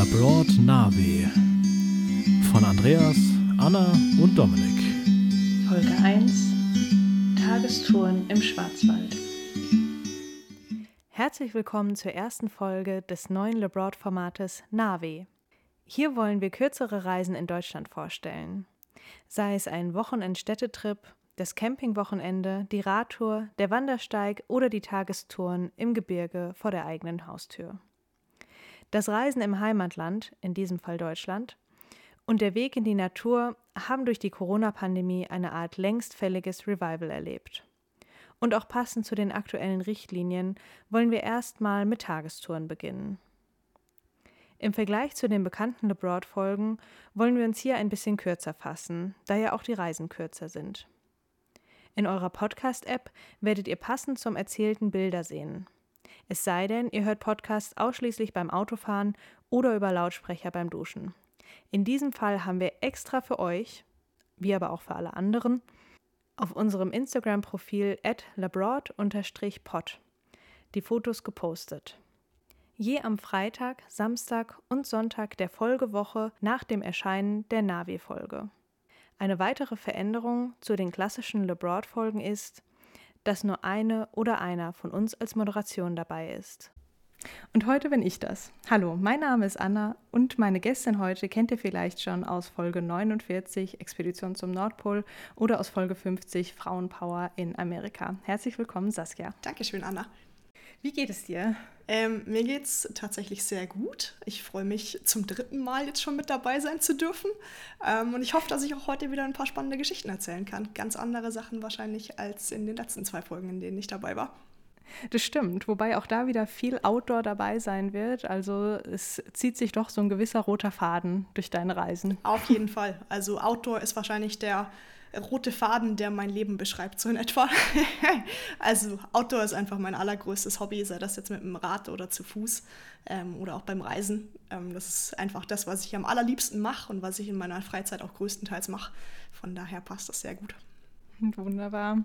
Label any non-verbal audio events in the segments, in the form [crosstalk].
Labroad Navi von Andreas, Anna und Dominik. Folge 1 Tagestouren im Schwarzwald. Herzlich willkommen zur ersten Folge des neuen Labroad-Formates Navi. Hier wollen wir kürzere Reisen in Deutschland vorstellen. Sei es ein Wochenend-Städtetrip, das Campingwochenende, die Radtour, der Wandersteig oder die Tagestouren im Gebirge vor der eigenen Haustür. Das Reisen im Heimatland, in diesem Fall Deutschland, und der Weg in die Natur haben durch die Corona-Pandemie eine Art längstfälliges Revival erlebt. Und auch passend zu den aktuellen Richtlinien wollen wir erstmal mit Tagestouren beginnen. Im Vergleich zu den bekannten LeBroad-Folgen wollen wir uns hier ein bisschen kürzer fassen, da ja auch die Reisen kürzer sind. In eurer Podcast-App werdet ihr passend zum erzählten Bilder sehen. Es sei denn, ihr hört Podcasts ausschließlich beim Autofahren oder über Lautsprecher beim Duschen. In diesem Fall haben wir extra für euch, wie aber auch für alle anderen, auf unserem Instagram-Profil labroad-pod die Fotos gepostet. Je am Freitag, Samstag und Sonntag der Folgewoche nach dem Erscheinen der Navi-Folge. Eine weitere Veränderung zu den klassischen LeBroad-Folgen ist, dass nur eine oder einer von uns als Moderation dabei ist. Und heute bin ich das. Hallo, mein Name ist Anna und meine Gästin heute kennt ihr vielleicht schon aus Folge 49 Expedition zum Nordpol oder aus Folge 50 Frauenpower in Amerika. Herzlich willkommen, Saskia. Dankeschön, Anna. Wie geht es dir? Ähm, mir geht es tatsächlich sehr gut. Ich freue mich zum dritten Mal jetzt schon mit dabei sein zu dürfen. Ähm, und ich hoffe, dass ich auch heute wieder ein paar spannende Geschichten erzählen kann. Ganz andere Sachen wahrscheinlich als in den letzten zwei Folgen, in denen ich dabei war. Das stimmt, wobei auch da wieder viel Outdoor dabei sein wird. Also es zieht sich doch so ein gewisser roter Faden durch deine Reisen. Auf jeden Fall. Also Outdoor ist wahrscheinlich der rote Faden, der mein Leben beschreibt, so in etwa. [laughs] also Outdoor ist einfach mein allergrößtes Hobby, sei das jetzt mit dem Rad oder zu Fuß ähm, oder auch beim Reisen. Ähm, das ist einfach das, was ich am allerliebsten mache und was ich in meiner Freizeit auch größtenteils mache. Von daher passt das sehr gut. Wunderbar.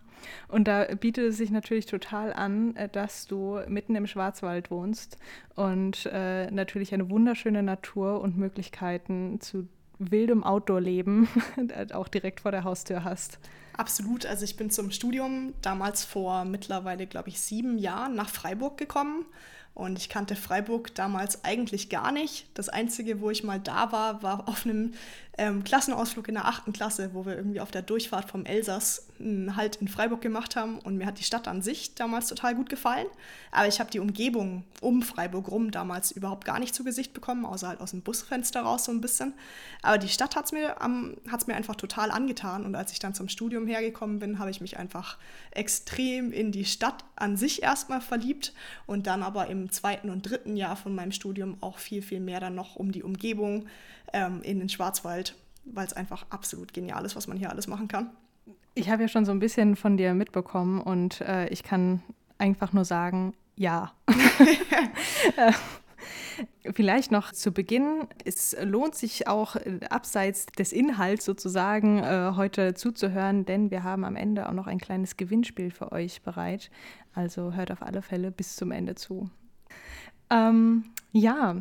Und da bietet es sich natürlich total an, äh, dass du mitten im Schwarzwald wohnst und äh, natürlich eine wunderschöne Natur und Möglichkeiten zu wildem Outdoor-Leben [laughs] auch direkt vor der Haustür hast. Absolut. Also ich bin zum Studium damals vor mittlerweile, glaube ich, sieben Jahren nach Freiburg gekommen und ich kannte Freiburg damals eigentlich gar nicht. Das Einzige, wo ich mal da war, war auf einem ähm, Klassenausflug in der achten Klasse, wo wir irgendwie auf der Durchfahrt vom Elsass einen Halt in Freiburg gemacht haben. Und mir hat die Stadt an sich damals total gut gefallen. Aber ich habe die Umgebung um Freiburg rum damals überhaupt gar nicht zu Gesicht bekommen, außer halt aus dem Busfenster raus so ein bisschen. Aber die Stadt hat es mir, ähm, mir einfach total angetan. Und als ich dann zum Studium hergekommen bin, habe ich mich einfach extrem in die Stadt an sich erstmal verliebt und dann aber im zweiten und dritten Jahr von meinem Studium auch viel, viel mehr dann noch um die Umgebung ähm, in den Schwarzwald, weil es einfach absolut genial ist, was man hier alles machen kann. Ich habe ja schon so ein bisschen von dir mitbekommen und äh, ich kann einfach nur sagen, ja. [laughs] Äh, Vielleicht noch zu Beginn, es lohnt sich auch äh, abseits des Inhalts sozusagen äh, heute zuzuhören, denn wir haben am Ende auch noch ein kleines Gewinnspiel für euch bereit. Also hört auf alle Fälle bis zum Ende zu. Ähm, ja,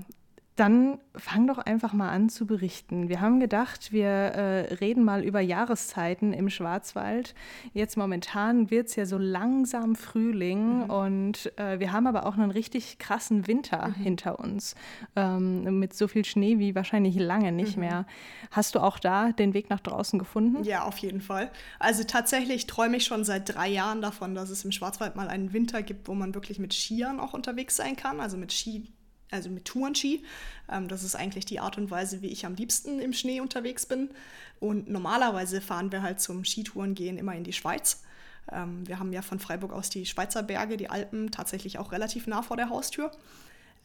dann fang doch einfach mal an zu berichten. Wir haben gedacht, wir äh, reden mal über Jahreszeiten im Schwarzwald. Jetzt momentan wird es ja so langsam Frühling mhm. und äh, wir haben aber auch einen richtig krassen Winter mhm. hinter uns. Ähm, mit so viel Schnee wie wahrscheinlich lange nicht mhm. mehr. Hast du auch da den Weg nach draußen gefunden? Ja, auf jeden Fall. Also tatsächlich träume ich schon seit drei Jahren davon, dass es im Schwarzwald mal einen Winter gibt, wo man wirklich mit Skiern auch unterwegs sein kann, also mit Ski also mit Tourenski. Ähm, das ist eigentlich die Art und Weise, wie ich am liebsten im Schnee unterwegs bin. Und normalerweise fahren wir halt zum Skitouren gehen immer in die Schweiz. Ähm, wir haben ja von Freiburg aus die Schweizer Berge, die Alpen, tatsächlich auch relativ nah vor der Haustür.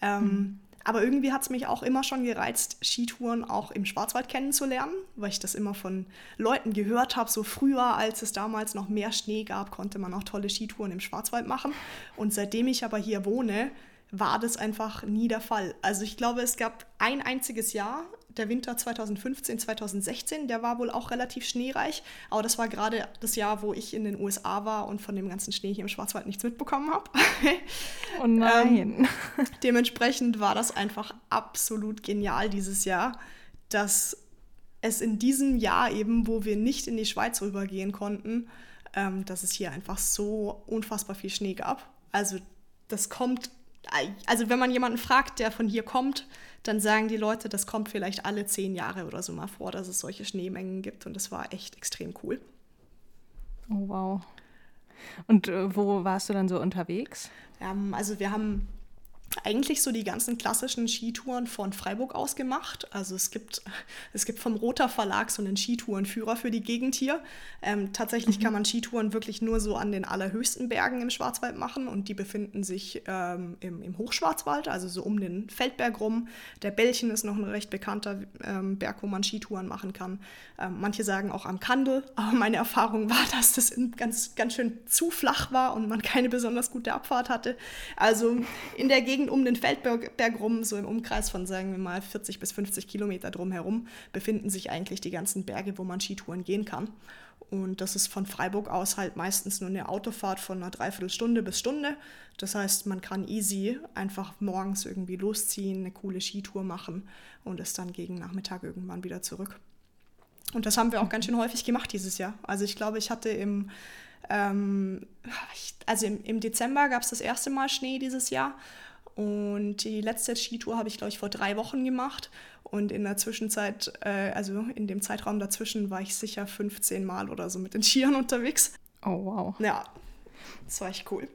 Ähm, mhm. Aber irgendwie hat es mich auch immer schon gereizt, Skitouren auch im Schwarzwald kennenzulernen, weil ich das immer von Leuten gehört habe. So früher, als es damals noch mehr Schnee gab, konnte man auch tolle Skitouren im Schwarzwald machen. Und seitdem ich aber hier wohne, war das einfach nie der Fall. Also ich glaube, es gab ein einziges Jahr, der Winter 2015, 2016, der war wohl auch relativ schneereich. Aber das war gerade das Jahr, wo ich in den USA war und von dem ganzen Schnee hier im Schwarzwald nichts mitbekommen habe. [laughs] Oh nein. Ähm, dementsprechend war das einfach absolut genial dieses Jahr, dass es in diesem Jahr eben, wo wir nicht in die Schweiz rübergehen konnten, ähm, dass es hier einfach so unfassbar viel Schnee gab. Also das kommt, also wenn man jemanden fragt, der von hier kommt, dann sagen die Leute, das kommt vielleicht alle zehn Jahre oder so mal vor, dass es solche Schneemengen gibt und das war echt extrem cool. Oh wow. Und äh, wo warst du dann so unterwegs? Ähm, also wir haben eigentlich so die ganzen klassischen Skitouren von Freiburg aus gemacht. Also es gibt, [laughs] es gibt vom Roter Verlag so einen Skitourenführer für die Gegend hier. Ähm, tatsächlich mhm. kann man Skitouren wirklich nur so an den allerhöchsten Bergen im Schwarzwald machen und die befinden sich ähm, im, im Hochschwarzwald, also so um den Feldberg rum. Der Bällchen ist noch ein recht bekannter ähm, Berg, wo man Skitouren machen kann. Ähm, manche sagen auch am Kandel, [laughs] aber meine Erfahrung war, dass das ganz, ganz schön zu flach war und man keine besonders gute Abfahrt hatte. Also in der Gegend Gegend um den Feldberg rum, so im Umkreis von, sagen wir mal, 40 bis 50 Kilometer drumherum, befinden sich eigentlich die ganzen Berge, wo man Skitouren gehen kann. Und das ist von Freiburg aus halt meistens nur eine Autofahrt von einer Dreiviertelstunde bis Stunde. Das heißt, man kann easy einfach morgens irgendwie losziehen, eine coole Skitour machen und ist dann gegen Nachmittag irgendwann wieder zurück. Und das haben wir auch ganz schön häufig gemacht dieses Jahr. Also ich glaube, ich hatte im, ähm, also im, im Dezember gab es das erste Mal Schnee dieses Jahr und die letzte Skitour habe ich, glaube ich, vor drei Wochen gemacht. Und in der Zwischenzeit, äh, also in dem Zeitraum dazwischen, war ich sicher 15 Mal oder so mit den [laughs] Skiern unterwegs. Oh, wow. Ja, das war echt cool.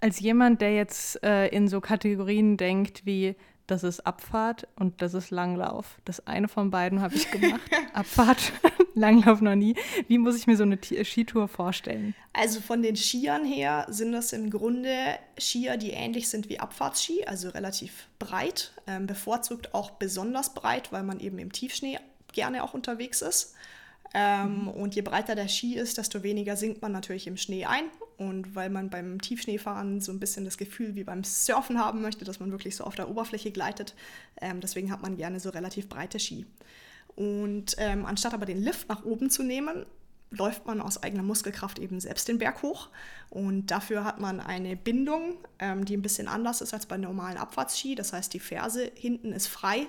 Als jemand, der jetzt äh, in so Kategorien denkt wie das ist Abfahrt und das ist Langlauf. Das eine von beiden habe ich gemacht. [laughs] Abfahrt, [laughs] Langlauf noch nie. Wie muss ich mir so eine Skitour vorstellen? Also von den Skiern her sind das im Grunde Skier, die ähnlich sind wie Abfahrtsski, also relativ breit, ähm, bevorzugt auch besonders breit, weil man eben im Tiefschnee gerne auch unterwegs ist. Ähm, mhm. Und je breiter der Ski ist, desto weniger sinkt man natürlich im Schnee ein. Und weil man beim Tiefschneefahren so ein bisschen das Gefühl wie beim Surfen haben möchte, dass man wirklich so auf der Oberfläche gleitet, ähm, deswegen hat man gerne so relativ breite Ski. Und ähm, anstatt aber den Lift nach oben zu nehmen, läuft man aus eigener Muskelkraft eben selbst den Berg hoch. Und dafür hat man eine Bindung, ähm, die ein bisschen anders ist als bei normalen Abfahrtsski. Das heißt, die Ferse hinten ist frei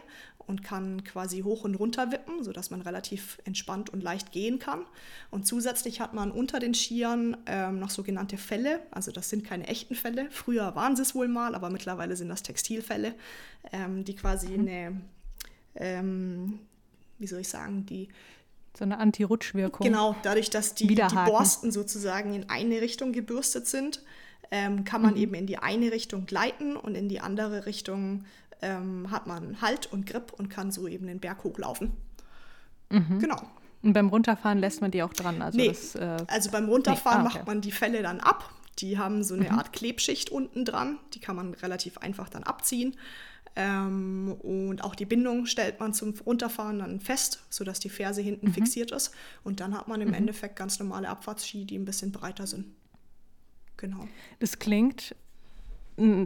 und kann quasi hoch und runter wippen, sodass man relativ entspannt und leicht gehen kann. Und zusätzlich hat man unter den Skiern ähm, noch sogenannte Felle. Also das sind keine echten Felle. Früher waren sie es wohl mal, aber mittlerweile sind das Textilfälle, ähm, die quasi mhm. eine, ähm, wie soll ich sagen, die so eine Anti-Rutschwirkung. Genau, dadurch, dass die, die Borsten sozusagen in eine Richtung gebürstet sind, ähm, kann man mhm. eben in die eine Richtung gleiten und in die andere Richtung ähm, hat man Halt und Grip und kann so eben den Berg hochlaufen. Mhm. Genau. Und beim Runterfahren lässt man die auch dran? Also, nee, das, äh also beim Runterfahren nee. ah, okay. macht man die Fälle dann ab. Die haben so eine mhm. Art Klebschicht unten dran. Die kann man relativ einfach dann abziehen. Ähm, und auch die Bindung stellt man zum Runterfahren dann fest, sodass die Ferse hinten mhm. fixiert ist. Und dann hat man im mhm. Endeffekt ganz normale Abfahrtsski, die ein bisschen breiter sind. Genau. Das klingt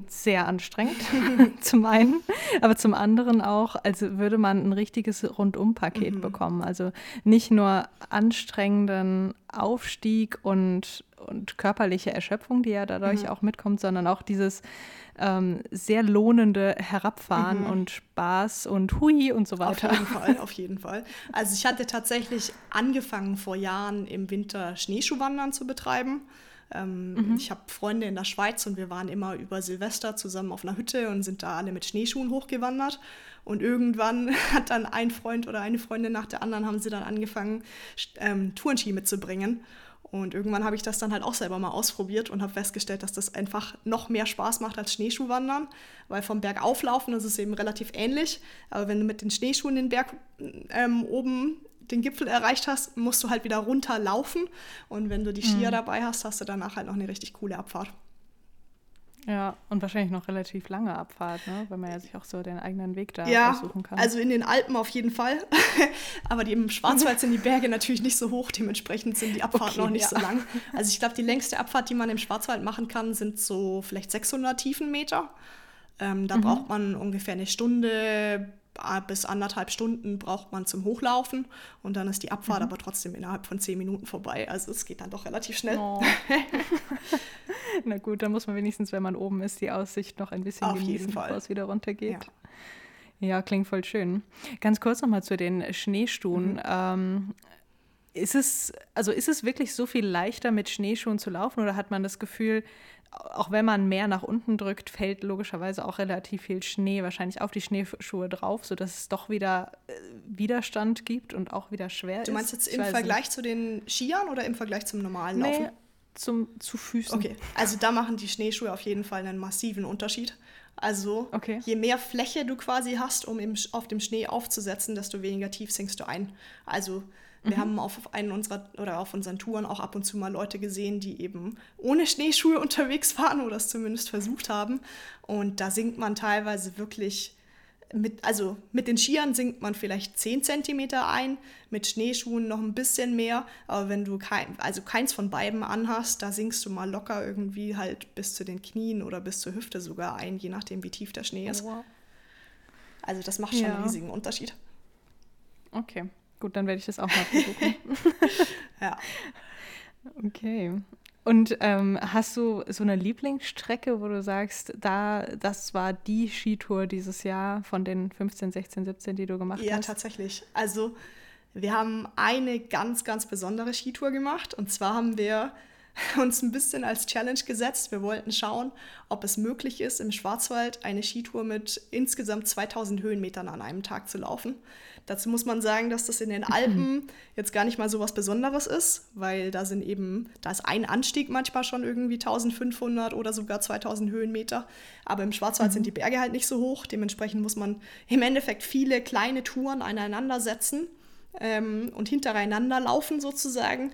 sehr anstrengend, [laughs] zum einen, aber zum anderen auch, als würde man ein richtiges Rundumpaket mhm. bekommen. Also nicht nur anstrengenden Aufstieg und, und körperliche Erschöpfung, die ja dadurch mhm. auch mitkommt, sondern auch dieses ähm, sehr lohnende Herabfahren mhm. und Spaß und Hui und so weiter. Auf jeden Fall, [laughs] auf jeden Fall. Also ich hatte tatsächlich angefangen vor Jahren im Winter Schneeschuhwandern zu betreiben. Ähm, mhm. Ich habe Freunde in der Schweiz und wir waren immer über Silvester zusammen auf einer Hütte und sind da alle mit Schneeschuhen hochgewandert. Und irgendwann [laughs] hat dann ein Freund oder eine Freundin nach der anderen haben sie dann angefangen, ähm, Tourenski mitzubringen. Und irgendwann habe ich das dann halt auch selber mal ausprobiert und habe festgestellt, dass das einfach noch mehr Spaß macht als Schneeschuhwandern, weil vom Berg auflaufen ist es eben relativ ähnlich. Aber wenn du mit den Schneeschuhen den Berg ähm, oben den Gipfel erreicht hast, musst du halt wieder runterlaufen. Und wenn du die Skier mhm. dabei hast, hast du danach halt noch eine richtig coole Abfahrt. Ja, und wahrscheinlich noch relativ lange Abfahrt, ne? weil man ja sich auch so den eigenen Weg da ja, aussuchen kann. Also in den Alpen auf jeden Fall. [laughs] Aber im Schwarzwald sind die Berge natürlich nicht so hoch, dementsprechend sind die Abfahrten okay, noch nicht ja. so lang. Also ich glaube, die längste Abfahrt, die man im Schwarzwald machen kann, sind so vielleicht 600 Tiefenmeter. Ähm, da mhm. braucht man ungefähr eine Stunde bis anderthalb Stunden braucht man zum Hochlaufen und dann ist die Abfahrt mhm. aber trotzdem innerhalb von zehn Minuten vorbei. Also es geht dann doch relativ schnell. Oh. [laughs] Na gut, dann muss man wenigstens, wenn man oben ist, die Aussicht noch ein bisschen Auf genießen, bevor es wieder runtergeht. Ja. ja. klingt voll schön. Ganz kurz nochmal zu den Schneeschuhen. Mhm. Ähm, ist es, also ist es wirklich so viel leichter mit Schneeschuhen zu laufen oder hat man das Gefühl, auch wenn man mehr nach unten drückt, fällt logischerweise auch relativ viel Schnee wahrscheinlich auf die Schneeschuhe drauf, sodass es doch wieder äh, Widerstand gibt und auch wieder schwer ist. Du meinst jetzt im Vergleich nicht. zu den Skiern oder im Vergleich zum normalen nee, Laufen? Zum, zu Füßen. Okay, also da machen die Schneeschuhe auf jeden Fall einen massiven Unterschied. Also okay. je mehr Fläche du quasi hast, um im, auf dem Schnee aufzusetzen, desto weniger tief sinkst du ein. Also wir mhm. haben auf einen unserer oder auf unseren Touren auch ab und zu mal Leute gesehen, die eben ohne Schneeschuhe [laughs] unterwegs waren oder es zumindest versucht haben. Und da sinkt man teilweise wirklich mit, also mit den Skiern sinkt man vielleicht 10 cm ein, mit Schneeschuhen noch ein bisschen mehr. Aber wenn du kein, also keins von beiden anhast, da sinkst du mal locker irgendwie halt bis zu den Knien oder bis zur Hüfte sogar ein, je nachdem, wie tief der Schnee ist. Oh. Also das macht schon ja. einen riesigen Unterschied. Okay. Gut, dann werde ich das auch mal versuchen. [laughs] [laughs] ja. Okay. Und ähm, hast du so eine Lieblingsstrecke, wo du sagst, da, das war die Skitour dieses Jahr von den 15, 16, 17, die du gemacht ja, hast? Ja, tatsächlich. Also wir haben eine ganz, ganz besondere Skitour gemacht. Und zwar haben wir [laughs] uns ein bisschen als Challenge gesetzt. Wir wollten schauen, ob es möglich ist, im Schwarzwald eine Skitour mit insgesamt 2000 Höhenmetern an einem Tag zu laufen. Dazu muss man sagen, dass das in den Alpen jetzt gar nicht mal so was Besonderes ist, weil da sind eben, da ist ein Anstieg manchmal schon irgendwie 1500 oder sogar 2000 Höhenmeter. Aber im Schwarzwald mhm. sind die Berge halt nicht so hoch. Dementsprechend muss man im Endeffekt viele kleine Touren aneinander setzen ähm, und hintereinander laufen sozusagen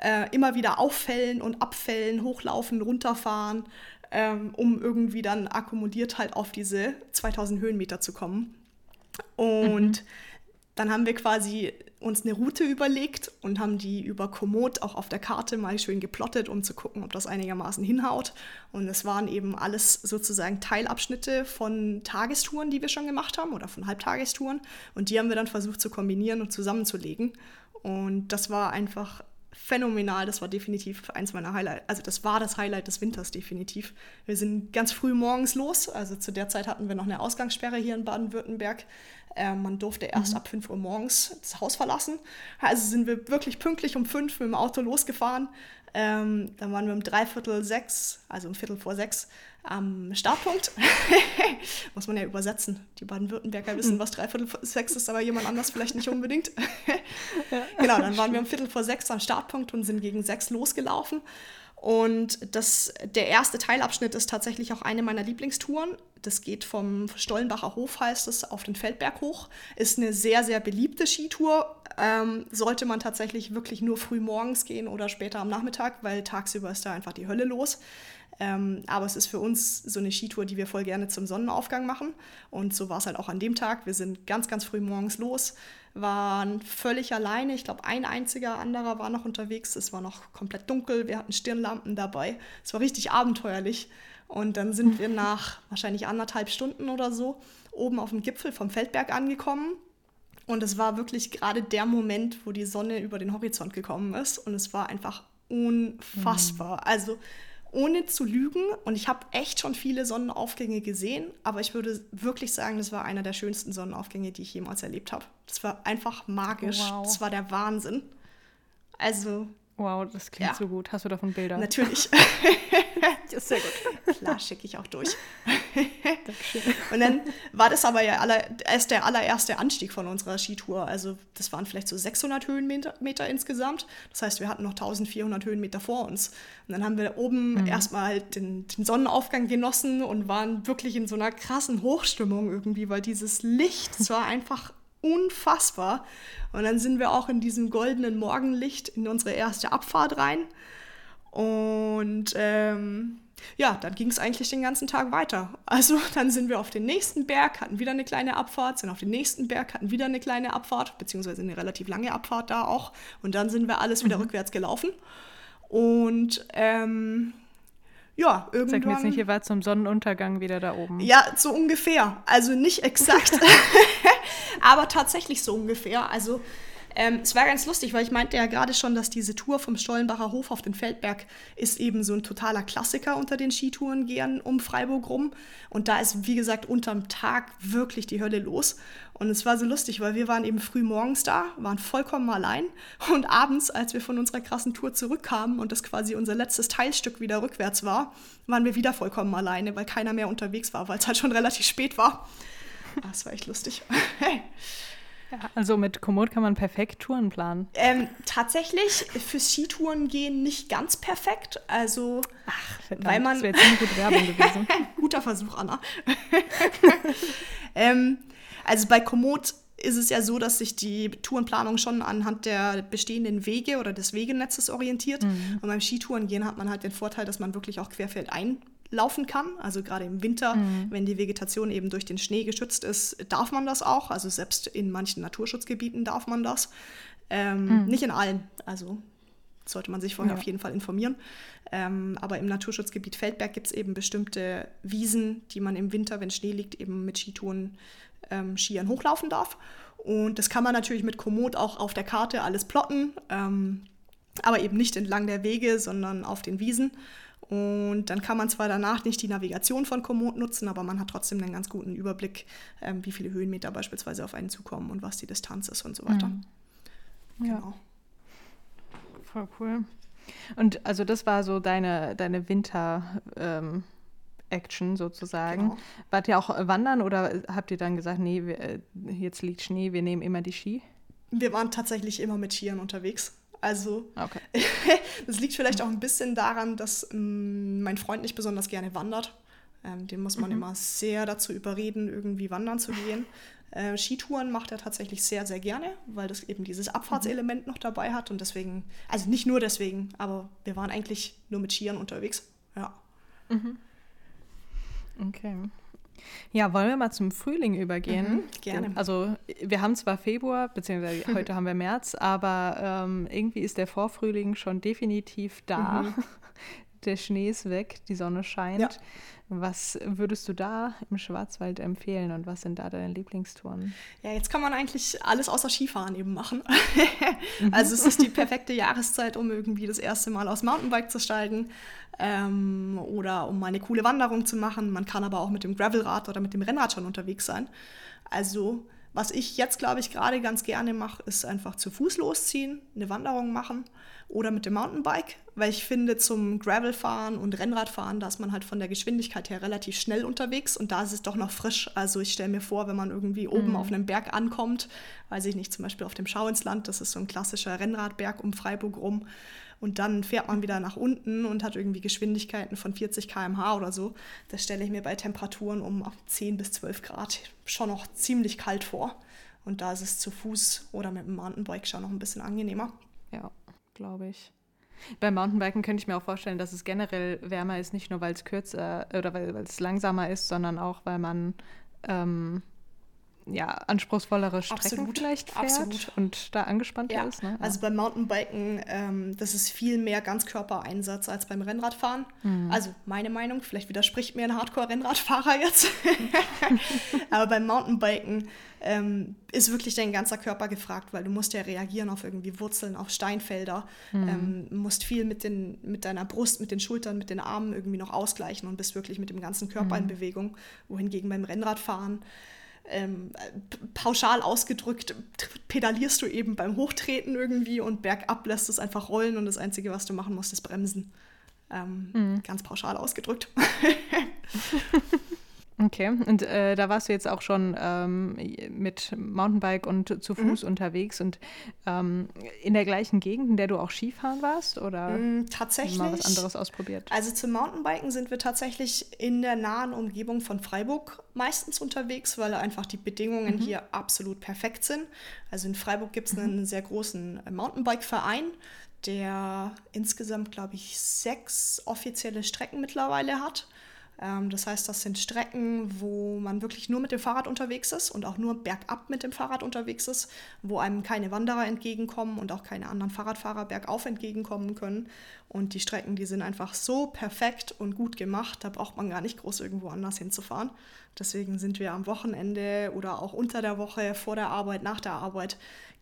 äh, immer wieder auffällen und abfällen, hochlaufen, runterfahren, ähm, um irgendwie dann akkumuliert halt auf diese 2000 Höhenmeter zu kommen. Und mhm. Dann haben wir quasi uns eine Route überlegt und haben die über Komoot auch auf der Karte mal schön geplottet, um zu gucken, ob das einigermaßen hinhaut. Und es waren eben alles sozusagen Teilabschnitte von Tagestouren, die wir schon gemacht haben oder von Halbtagestouren. Und die haben wir dann versucht zu kombinieren und zusammenzulegen. Und das war einfach phänomenal. Das war definitiv eins meiner Highlights. Also das war das Highlight des Winters definitiv. Wir sind ganz früh morgens los. Also zu der Zeit hatten wir noch eine Ausgangssperre hier in Baden-Württemberg. Äh, man durfte erst mhm. ab 5 Uhr morgens das Haus verlassen. Also sind wir wirklich pünktlich um 5 mit dem Auto losgefahren. Ähm, dann waren wir um dreiviertel sechs, also um Viertel vor sechs, am Startpunkt. [laughs] Muss man ja übersetzen. Die Baden-Württemberger wissen, was dreiviertel vor sechs ist, aber jemand anders vielleicht nicht unbedingt. [laughs] Genau, dann waren wir um Viertel vor sechs am Startpunkt und sind gegen sechs losgelaufen. Und das, der erste Teilabschnitt ist tatsächlich auch eine meiner Lieblingstouren. Das geht vom Stollenbacher Hof, heißt es, auf den Feldberg hoch. Ist eine sehr, sehr beliebte Skitour. Ähm, sollte man tatsächlich wirklich nur früh morgens gehen oder später am Nachmittag, weil tagsüber ist da einfach die Hölle los. Ähm, aber es ist für uns so eine Skitour, die wir voll gerne zum Sonnenaufgang machen. Und so war es halt auch an dem Tag. Wir sind ganz, ganz früh morgens los, waren völlig alleine. Ich glaube, ein einziger anderer war noch unterwegs. Es war noch komplett dunkel. Wir hatten Stirnlampen dabei. Es war richtig abenteuerlich. Und dann sind wir [laughs] nach wahrscheinlich anderthalb Stunden oder so oben auf dem Gipfel vom Feldberg angekommen. Und es war wirklich gerade der Moment, wo die Sonne über den Horizont gekommen ist. Und es war einfach unfassbar. Mhm. Also ohne zu lügen. Und ich habe echt schon viele Sonnenaufgänge gesehen, aber ich würde wirklich sagen, das war einer der schönsten Sonnenaufgänge, die ich jemals erlebt habe. Das war einfach magisch. Wow. Das war der Wahnsinn. Also Wow, das klingt ja. so gut. Hast du davon Bilder? Natürlich. [laughs] das ist sehr gut. Klar, schicke ich auch durch. Dankeschön. Und dann war das aber ja aller, erst der allererste Anstieg von unserer Skitour. Also das waren vielleicht so 600 Höhenmeter Meter insgesamt. Das heißt, wir hatten noch 1400 Höhenmeter vor uns. Und dann haben wir oben mhm. erstmal den, den Sonnenaufgang genossen und waren wirklich in so einer krassen Hochstimmung irgendwie, weil dieses Licht, es war einfach unfassbar. Und dann sind wir auch in diesem goldenen Morgenlicht in unsere erste Abfahrt rein. Und ähm, ja, dann ging es eigentlich den ganzen Tag weiter. Also [laughs] dann sind wir auf den nächsten Berg, hatten wieder eine kleine Abfahrt, sind auf den nächsten Berg, hatten wieder eine kleine Abfahrt, beziehungsweise eine relativ lange Abfahrt da auch. Und dann sind wir alles wieder mhm. rückwärts gelaufen. Und ähm, ja, irgendwann. Sag mir jetzt nicht, ihr wart zum Sonnenuntergang wieder da oben. Ja, so ungefähr. Also nicht exakt, [laughs] [laughs] aber tatsächlich so ungefähr. Also ähm, es war ganz lustig, weil ich meinte ja gerade schon, dass diese Tour vom Stollenbacher Hof auf den Feldberg ist eben so ein totaler Klassiker unter den Skitourengehern um Freiburg rum. Und da ist, wie gesagt, unterm Tag wirklich die Hölle los. Und es war so lustig, weil wir waren eben früh morgens da, waren vollkommen allein. Und abends, als wir von unserer krassen Tour zurückkamen und das quasi unser letztes Teilstück wieder rückwärts war, waren wir wieder vollkommen alleine, weil keiner mehr unterwegs war, weil es halt schon relativ spät war. Das war echt lustig. [laughs] Ja, also mit Komoot kann man perfekt Touren planen. Ähm, tatsächlich für Skitouren gehen nicht ganz perfekt. Also, Ach, verdammt, weil man. das wäre jetzt eine gute Werbung gewesen. [laughs] Guter Versuch, Anna. [laughs] ähm, also bei Komoot ist es ja so, dass sich die Tourenplanung schon anhand der bestehenden Wege oder des Wegenetzes orientiert. Mhm. Und beim Skitourengehen hat man halt den Vorteil, dass man wirklich auch querfeldein laufen kann. Also gerade im Winter, Mhm. wenn die Vegetation eben durch den Schnee geschützt ist, darf man das auch. Also selbst in manchen Naturschutzgebieten darf man das. Ähm, Nicht in allen. Also sollte man sich vorher Mhm. Ja. auf jeden Fall informieren. Ähm, aber im Naturschutzgebiet Feldberg gibt es eben bestimmte Wiesen, die man im Winter, wenn Schnee liegt, eben mit Skitouren, ähm, Skiern hochlaufen darf. Und das kann man natürlich mit Komoot auch auf der Karte alles plotten, ähm, aber eben nicht entlang der Wege, sondern auf den Wiesen. Und dann kann man zwar danach nicht die Navigation von Komoot nutzen, aber man hat trotzdem einen ganz guten Überblick, ähm, wie viele Höhenmeter beispielsweise auf einen zukommen und was die Distanz ist und so weiter. Ja. Genau. Voll cool. Und also das war so deine, deine Winter-Action sozusagen. Genau. Wart ihr auch wandern oder habt ihr dann gesagt, nee, wir, äh, jetzt liegt Schnee, wir nehmen immer die Ski? Wir waren tatsächlich immer mit Skiern unterwegs. Also Okay. [laughs] das liegt vielleicht auch ein bisschen daran, dass ähm, mein Freund nicht besonders gerne wandert. Ähm, den muss man immer sehr dazu überreden, irgendwie wandern zu gehen. [laughs] Äh, Skitouren macht er tatsächlich sehr, sehr gerne, weil das eben dieses Abfahrtselement noch dabei hat. Und deswegen, also nicht nur deswegen, aber wir waren eigentlich nur mit Skiern unterwegs. Ja. Okay. Ja, wollen wir mal zum Frühling übergehen? Mhm, gerne. Also wir haben zwar Februar, beziehungsweise [laughs] heute haben wir März, aber ähm, irgendwie ist der Vorfrühling schon definitiv da. [laughs] Der Schnee ist weg, die Sonne scheint. Mhm. Ja. Was würdest du da im Schwarzwald empfehlen und was sind da deine Lieblingstouren? Ja, jetzt kann man eigentlich alles außer Skifahren eben machen. also es ist die perfekte Jahreszeit, um irgendwie das erste Mal aufs Mountainbike zu steigen ähm, oder um mal eine coole Wanderung zu machen. Man kann aber auch mit dem Gravelrad oder mit dem Rennrad schon unterwegs sein. Also was ich jetzt, glaube ich, gerade ganz gerne mache, ist einfach zu Fuß losziehen, eine Wanderung machen oder mit dem Mountainbike, weil ich finde, zum Gravelfahren und Rennradfahren, da ist man halt von der Geschwindigkeit her relativ schnell unterwegs und da ist es doch noch frisch. Also ich stelle mir vor, wenn man irgendwie oben auf einem Berg ankommt, weiß ich nicht, zum Beispiel auf dem Schau ins Land, das ist so ein klassischer Rennradberg um Freiburg rum, und dann fährt man wieder nach unten und hat irgendwie Geschwindigkeiten von 40 km/h oder so. Das stelle ich mir bei Temperaturen um 10 bis 12 Grad schon noch ziemlich kalt vor. Und da ist es zu Fuß oder mit dem Mountainbike schon noch ein bisschen angenehmer. Ja, glaube ich. Beim Mountainbiken könnte ich mir auch vorstellen, dass es generell wärmer ist, nicht nur weil es kürzer oder weil, weil es langsamer ist, sondern auch weil man ähm, ja, anspruchsvollere Strecken Absolut, vielleicht fährt absolut. und da angespannter Ja, ist. Ne? also beim Mountainbiken, ähm, das ist viel mehr Ganzkörpereinsatz als beim Rennradfahren. Also meine Meinung, vielleicht widerspricht mir ein Hardcore-Rennradfahrer jetzt. [laughs] Aber beim Mountainbiken ähm, ist wirklich dein ganzer Körper gefragt, weil du musst ja reagieren auf irgendwie Wurzeln, auf Steinfelder, ähm, musst viel mit, den, mit deiner Brust, mit den Schultern, mit den Armen irgendwie noch ausgleichen und bist wirklich mit dem ganzen Körper in Bewegung. Wohingegen beim Rennradfahren ähm, pauschal ausgedrückt, pedalierst du eben beim Hochtreten irgendwie und bergab lässt es einfach rollen und das Einzige, was du machen musst, ist bremsen. Ähm, Ganz pauschal ausgedrückt. [laughs] Okay, und äh, da warst du jetzt auch schon ähm, mit Mountainbike und zu Fuß unterwegs und ähm, in der gleichen Gegend, in der du auch Skifahren warst oder Mm, Tatsächlich. mal was anderes ausprobiert? Also zum Mountainbiken sind wir tatsächlich in der nahen Umgebung von Freiburg meistens unterwegs, weil einfach die Bedingungen hier absolut perfekt sind. Also in Freiburg gibt es einen sehr großen Mountainbike-Verein, der insgesamt, glaube ich, sechs offizielle Strecken mittlerweile hat. Ähm, das heißt, das sind Strecken, wo man wirklich nur mit dem Fahrrad unterwegs ist und auch nur bergab mit dem Fahrrad unterwegs ist, wo einem keine Wanderer entgegenkommen und auch keine anderen Fahrradfahrer bergauf entgegenkommen können. Und die Strecken, die sind einfach so perfekt und gut gemacht, da braucht man gar nicht groß irgendwo anders hinzufahren. Deswegen sind wir am Wochenende oder auch unter der Woche, vor der Arbeit, nach der Arbeit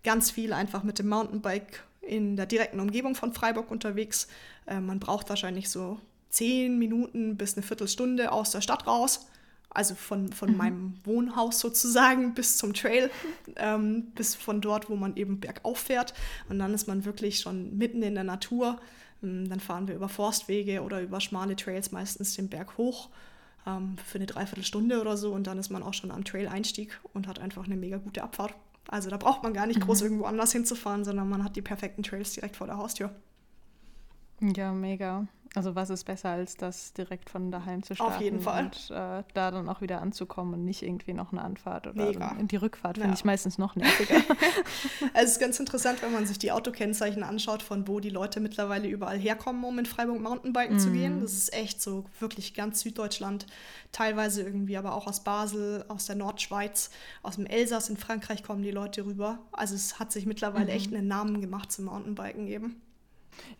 ganz viel einfach mit dem Mountainbike in der direkten Umgebung von Freiburg unterwegs. Äh, man braucht wahrscheinlich so zehn Minuten bis eine Viertelstunde aus der Stadt raus. Also von, von mhm. meinem Wohnhaus sozusagen [laughs] bis zum Trail, ähm, bis von dort, wo man eben bergauf fährt. Und dann ist man wirklich schon mitten in der Natur. Ähm, dann fahren wir über Forstwege oder über schmale Trails meistens den Berg hoch ähm, für eine Dreiviertelstunde oder so. Und dann ist man auch schon am Trail-Einstieg und hat einfach eine mega gute Abfahrt. Also da braucht man gar nicht groß mhm. irgendwo anders hinzufahren, sondern man hat die perfekten Trails direkt vor der Haustür. Ja, mega. Also was ist besser, als das direkt von daheim zu starten? Auf jeden Fall. Und äh, da dann auch wieder anzukommen und nicht irgendwie noch eine Anfahrt oder Mega. die Rückfahrt finde ja. ich meistens noch nerviger. [laughs] [laughs] es ist ganz interessant, wenn man sich die Autokennzeichen anschaut, von wo die Leute mittlerweile überall herkommen, um in Freiburg Mountainbiken mm. zu gehen. Das ist echt so wirklich ganz Süddeutschland, teilweise irgendwie aber auch aus Basel, aus der Nordschweiz, aus dem Elsass in Frankreich kommen die Leute rüber. Also es hat sich mittlerweile mm. echt einen Namen gemacht zum Mountainbiken eben.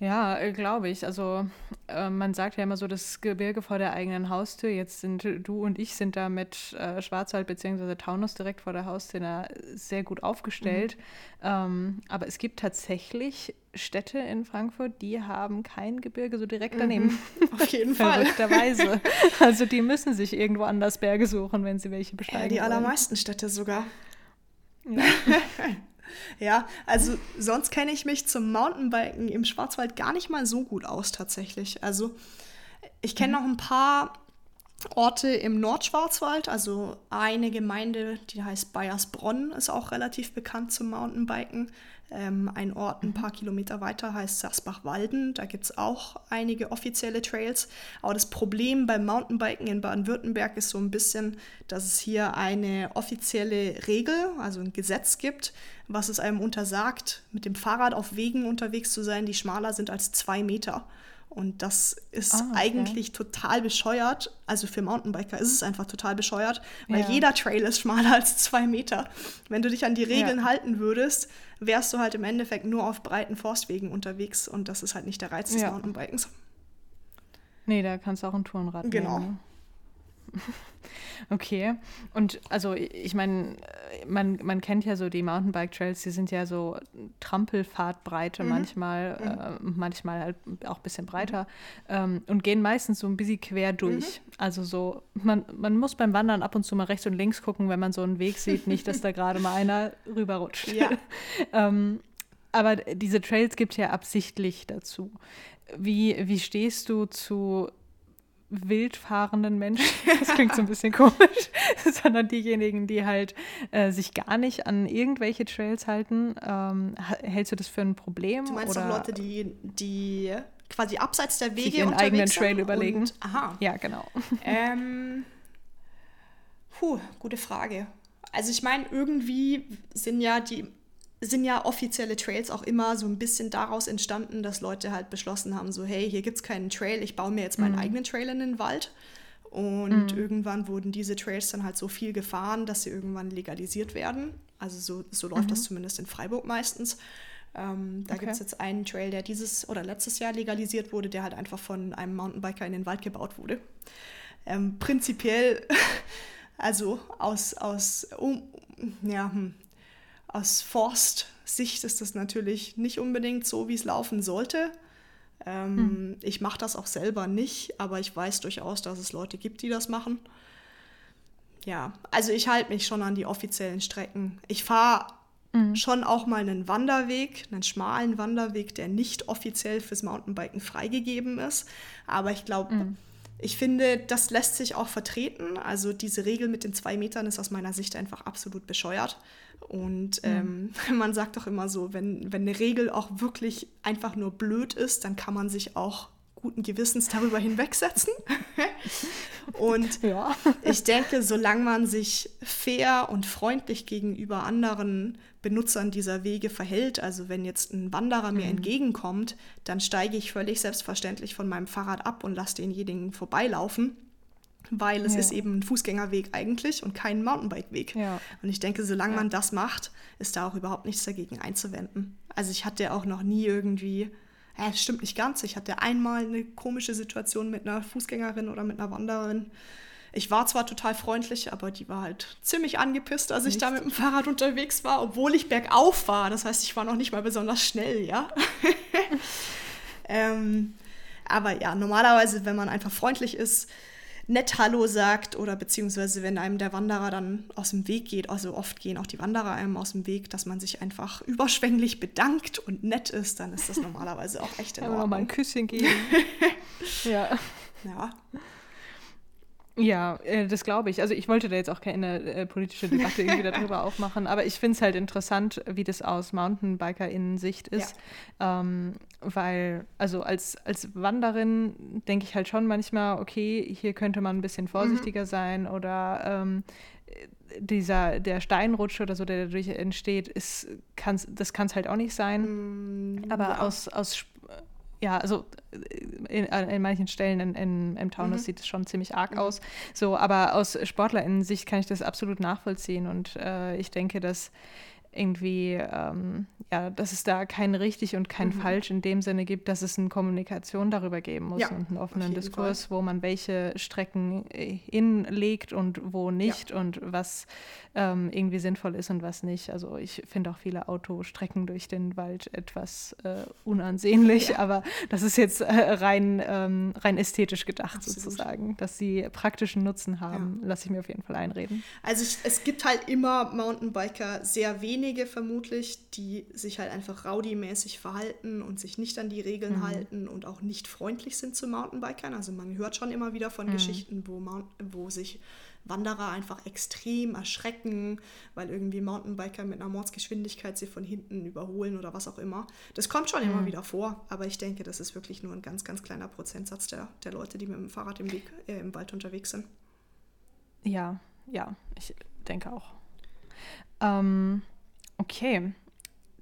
Ja, äh, glaube ich. Also äh, man sagt ja immer so, das Gebirge vor der eigenen Haustür. Jetzt sind du und ich sind da mit äh, Schwarzwald bzw. Taunus direkt vor der Haustür sehr gut aufgestellt. Mhm. Ähm, aber es gibt tatsächlich Städte in Frankfurt, die haben kein Gebirge so direkt daneben. Mhm, [laughs] auf jeden [laughs] Fall. Verrückterweise. [laughs] Also die müssen sich irgendwo anders Berge suchen, wenn sie welche besteigen. Ja, die wollen. allermeisten Städte sogar. Ja. Ja, also sonst kenne ich mich zum Mountainbiken im Schwarzwald gar nicht mal so gut aus tatsächlich. Also ich kenne mhm. noch ein paar Orte im Nordschwarzwald, also eine Gemeinde, die heißt Bayersbronn, ist auch relativ bekannt zum Mountainbiken. Ähm, ein Ort ein paar Kilometer weiter heißt Sasbach-Walden. Da gibt es auch einige offizielle Trails. Aber das Problem beim Mountainbiken in Baden-Württemberg ist so ein bisschen, dass es hier eine offizielle Regel, also ein Gesetz gibt, was es einem untersagt, mit dem Fahrrad auf Wegen unterwegs zu sein, die schmaler sind als zwei Meter. Und das ist oh, okay. eigentlich total bescheuert. Also für Mountainbiker ist es einfach total bescheuert, weil ja. jeder Trail ist schmaler als zwei Meter. Wenn du dich an die Regeln ja. halten würdest, wärst du halt im Endeffekt nur auf breiten Forstwegen unterwegs und das ist halt nicht der Reiz des ja. Mountainbikens. Nee, da kannst du auch ein Tourenrad genau. nehmen. [laughs] Okay. Und also ich meine, man, man kennt ja so die Mountainbike-Trails, die sind ja so Trampelfahrtbreite mhm. manchmal, mhm. Äh, manchmal halt auch ein bisschen breiter mhm. ähm, und gehen meistens so ein bisschen quer durch. Mhm. Also so, man, man muss beim Wandern ab und zu mal rechts und links gucken, wenn man so einen Weg sieht, nicht, dass da [laughs] gerade mal einer rüberrutscht. Ja. [laughs] ähm, aber diese Trails gibt es ja absichtlich dazu. Wie, wie stehst du zu wildfahrenden Menschen, [laughs] das klingt so ein bisschen komisch, [laughs] sondern diejenigen, die halt äh, sich gar nicht an irgendwelche Trails halten. Ähm, hältst du das für ein Problem? Du meinst oder? auch Leute, die, die quasi abseits der Wege sich ihren eigenen Trail überlegen? Und, aha. Ja, genau. [laughs] Ähm, puh, gute Frage. Also ich meine, irgendwie sind ja die sind ja offizielle Trails auch immer so ein bisschen daraus entstanden, dass Leute halt beschlossen haben, so hey, hier gibt es keinen Trail, ich baue mir jetzt meinen mhm. eigenen Trail in den Wald. Und mhm. irgendwann wurden diese Trails dann halt so viel gefahren, dass sie irgendwann legalisiert werden. Also so, so läuft mhm. das zumindest in Freiburg meistens. Ähm, da okay. gibt es jetzt einen Trail, der dieses oder letztes Jahr legalisiert wurde, der halt einfach von einem Mountainbiker in den Wald gebaut wurde. Ähm, prinzipiell, [laughs] also aus, aus um, ja, hm, aus Forstsicht ist das natürlich nicht unbedingt so, wie es laufen sollte. Ähm, hm. Ich mache das auch selber nicht, aber ich weiß durchaus, dass es Leute gibt, die das machen. Ja, also ich halte mich schon an die offiziellen Strecken. Ich fahre mhm. schon auch mal einen Wanderweg, einen schmalen Wanderweg, der nicht offiziell fürs Mountainbiken freigegeben ist. Aber ich glaube, mhm. Ich finde, das lässt sich auch vertreten. Also diese Regel mit den zwei Metern ist aus meiner Sicht einfach absolut bescheuert. Und ähm, [laughs] man sagt doch immer so, wenn, wenn eine Regel auch wirklich einfach nur blöd ist, dann kann man sich auch guten Gewissens darüber hinwegsetzen. [laughs] und ja. ich denke, solange man sich fair und freundlich gegenüber anderen Benutzern dieser Wege verhält, also wenn jetzt ein Wanderer mir mhm. entgegenkommt, dann steige ich völlig selbstverständlich von meinem Fahrrad ab und lasse denjenigen vorbeilaufen. weil es Ja. ist eben ein Fußgängerweg eigentlich und kein Mountainbike-Weg. Ja. Und ich denke, solange man das macht, ist da auch überhaupt nichts dagegen einzuwenden. Also ich hatte auch noch nie irgendwie, ja, das stimmt nicht ganz, ich hatte einmal eine komische Situation mit einer Fußgängerin oder mit einer Wandererin. Ich war zwar total freundlich, aber die war halt ziemlich angepisst, als ich da mit dem Fahrrad unterwegs war, obwohl ich bergauf war. Das heißt, ich war noch nicht mal besonders schnell, ja. [laughs] ähm, aber ja, normalerweise, wenn man einfach freundlich ist, nett Hallo sagt oder beziehungsweise wenn einem der Wanderer dann aus dem Weg geht, also oft gehen auch die Wanderer einem aus dem Weg, dass man sich einfach überschwänglich bedankt und nett ist, dann ist das normalerweise auch echt in Kann man mal ein Ordnung. Küsschen geben. [laughs] ja. Ja. Ja, äh, das glaube ich. Also ich wollte da jetzt auch keine äh, politische Debatte irgendwie [laughs] darüber aufmachen, aber ich finde es halt interessant, wie das aus Mountainbiker-Innen-Sicht ist. Ähm, weil, also als, als Wanderin denke ich halt schon manchmal, okay, hier könnte man ein bisschen vorsichtiger sein oder ähm, dieser, der Steinrutsch oder so, der dadurch entsteht, ist, kann's, das kann es halt auch nicht sein. Aber ja. aus, aus ja, also in, in manchen Stellen in, in, im Taunus sieht es schon ziemlich arg aus. So, aber aus SportlerInnen-Sicht kann ich das absolut nachvollziehen und äh, ich denke, dass irgendwie, ähm, ja, dass es da kein richtig und kein falsch in dem Sinne gibt, dass es eine Kommunikation darüber geben muss Ja, und einen offenen Diskurs, wo man welche Strecken äh, hinlegt und wo nicht und was ähm, irgendwie sinnvoll ist und was nicht. Also ich finde auch viele Autostrecken durch den Wald etwas äh, unansehnlich, aber das ist jetzt äh, rein, ähm, rein ästhetisch gedacht Absolut. sozusagen, dass sie praktischen Nutzen haben, lasse ich mir auf jeden Fall einreden. Also es gibt halt immer Mountainbiker, sehr wenige vermutlich, die sich halt einfach rowdy-mäßig verhalten und sich nicht an die Regeln Mhm. halten und auch nicht freundlich sind zu Mountainbikern. Also man hört schon immer wieder Mhm. von Geschichten, wo, Mount, wo sich Wanderer einfach extrem erschrecken, weil irgendwie Mountainbiker mit einer Mordsgeschwindigkeit sie von hinten überholen oder was auch immer. Das kommt schon Mhm. immer wieder vor, aber ich denke, das ist wirklich nur ein ganz, ganz kleiner Prozentsatz der, der Leute, die mit dem Fahrrad im, Weg, äh, im Wald unterwegs sind. Ja, ja, ich denke auch. Ähm, okay.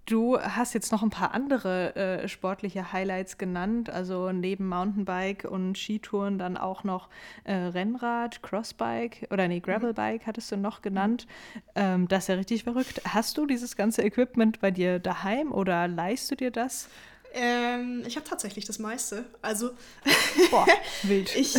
Du hast jetzt noch ein paar andere äh, sportliche Highlights genannt, also neben Mountainbike und Skitouren dann auch noch äh, Rennrad, Crossbike oder nee, Gravelbike hattest du noch genannt. Ähm, das ist ja richtig verrückt. Hast du dieses ganze Equipment bei dir daheim oder leihst du dir das? Ähm, ich habe tatsächlich das meiste. Also Boah, [laughs] wild. ich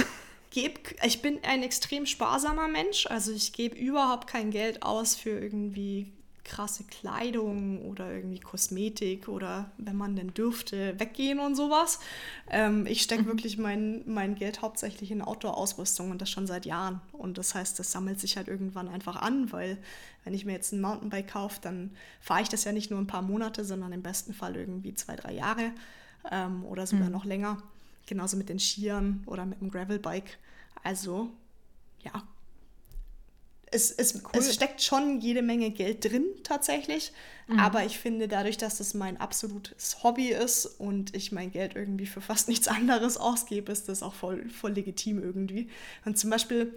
gebe, ich bin ein extrem sparsamer Mensch. Also ich gebe überhaupt kein Geld aus für irgendwie krasse Kleidung oder irgendwie Kosmetik oder wenn man denn dürfte, weggehen und sowas. Ähm, ich stecke wirklich mein, mein Geld hauptsächlich in Outdoor-Ausrüstung und das schon seit Jahren. Und das heißt, das sammelt sich halt irgendwann einfach an, weil wenn ich mir jetzt ein Mountainbike kaufe, dann fahre ich das ja nicht nur ein paar Monate, sondern im besten Fall irgendwie zwei, drei Jahre ähm, oder sogar noch länger. Genauso mit den Skiern oder mit dem Gravelbike. Also, ja. Es, es, es steckt schon jede Menge Geld drin tatsächlich, aber ich finde dadurch, dass das mein absolutes Hobby ist und ich mein Geld irgendwie für fast nichts anderes ausgebe, ist das auch voll, voll legitim irgendwie. Und zum Beispiel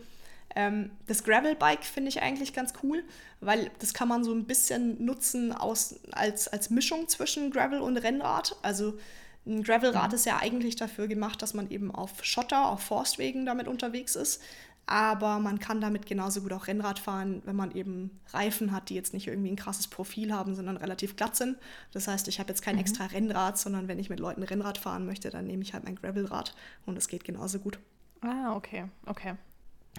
ähm, das Gravelbike finde ich eigentlich ganz cool, weil das kann man so ein bisschen nutzen aus, als, als Mischung zwischen Gravel und Rennrad. Also ein Gravelrad ist ja eigentlich dafür gemacht, dass man eben auf Schotter, auf Forstwegen damit unterwegs ist. Aber man kann damit genauso gut auch Rennrad fahren, wenn man eben Reifen hat, die jetzt nicht irgendwie ein krasses Profil haben, sondern relativ glatt sind. Das heißt, ich habe jetzt kein extra Rennrad, sondern wenn ich mit Leuten Rennrad fahren möchte, dann nehme ich halt mein Gravelrad und es geht genauso gut. Ah, okay, okay.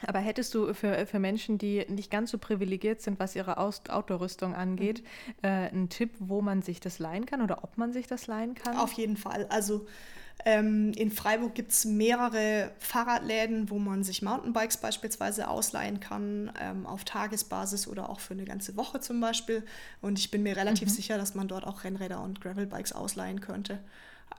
Aber hättest du für, für Menschen, die nicht ganz so privilegiert sind, was ihre Outdoor-Rüstung angeht, äh, einen Tipp, wo man sich das leihen kann oder ob man sich das leihen kann? Auf jeden Fall. Also ähm, in Freiburg gibt es mehrere Fahrradläden, wo man sich Mountainbikes beispielsweise ausleihen kann, ähm, auf Tagesbasis oder auch für eine ganze Woche zum Beispiel. Und ich bin mir relativ sicher, dass man dort auch Rennräder und Gravelbikes ausleihen könnte.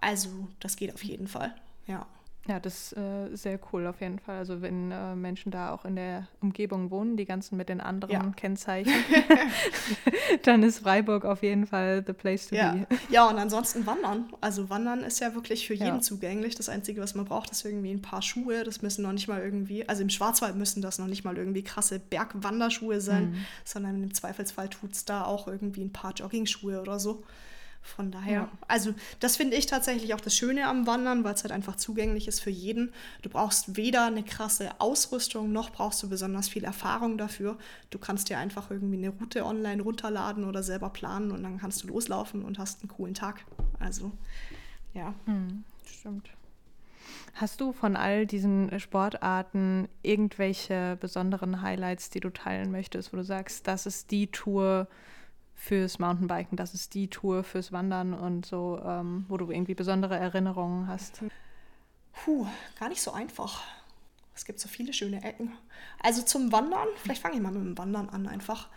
Also das geht auf jeden Fall. Ja. Ja, das ist äh, sehr cool auf jeden Fall. Also wenn äh, Menschen da auch in der Umgebung wohnen, die ganzen mit den anderen Ja. Kennzeichen, [laughs] dann ist Freiburg auf jeden Fall the place to Ja. be. ja, und ansonsten wandern. Also wandern ist ja wirklich für jeden Ja. zugänglich. Das Einzige, was man braucht, ist irgendwie ein paar Schuhe. Das müssen noch nicht mal irgendwie, also im Schwarzwald müssen das noch nicht mal irgendwie krasse Bergwanderschuhe sein, sondern im Zweifelsfall tut es da auch irgendwie ein paar Joggingschuhe oder so. Von daher, ja. also das finde ich tatsächlich auch das Schöne am Wandern, weil es halt einfach zugänglich ist für jeden. Du brauchst weder eine krasse Ausrüstung, noch brauchst du besonders viel Erfahrung dafür. Du kannst dir einfach irgendwie eine Route online runterladen oder selber planen und dann kannst du loslaufen und hast einen coolen Tag. Also, ja. Hm, stimmt. Hast du von all diesen Sportarten irgendwelche besonderen Highlights, die du teilen möchtest, wo du sagst, das ist die Tour, fürs Mountainbiken, das ist die Tour fürs Wandern und so, ähm, wo du irgendwie besondere Erinnerungen hast? Puh, gar nicht so einfach. Es gibt so viele schöne Ecken. Also zum Wandern, vielleicht fange ich mal mit dem Wandern an einfach,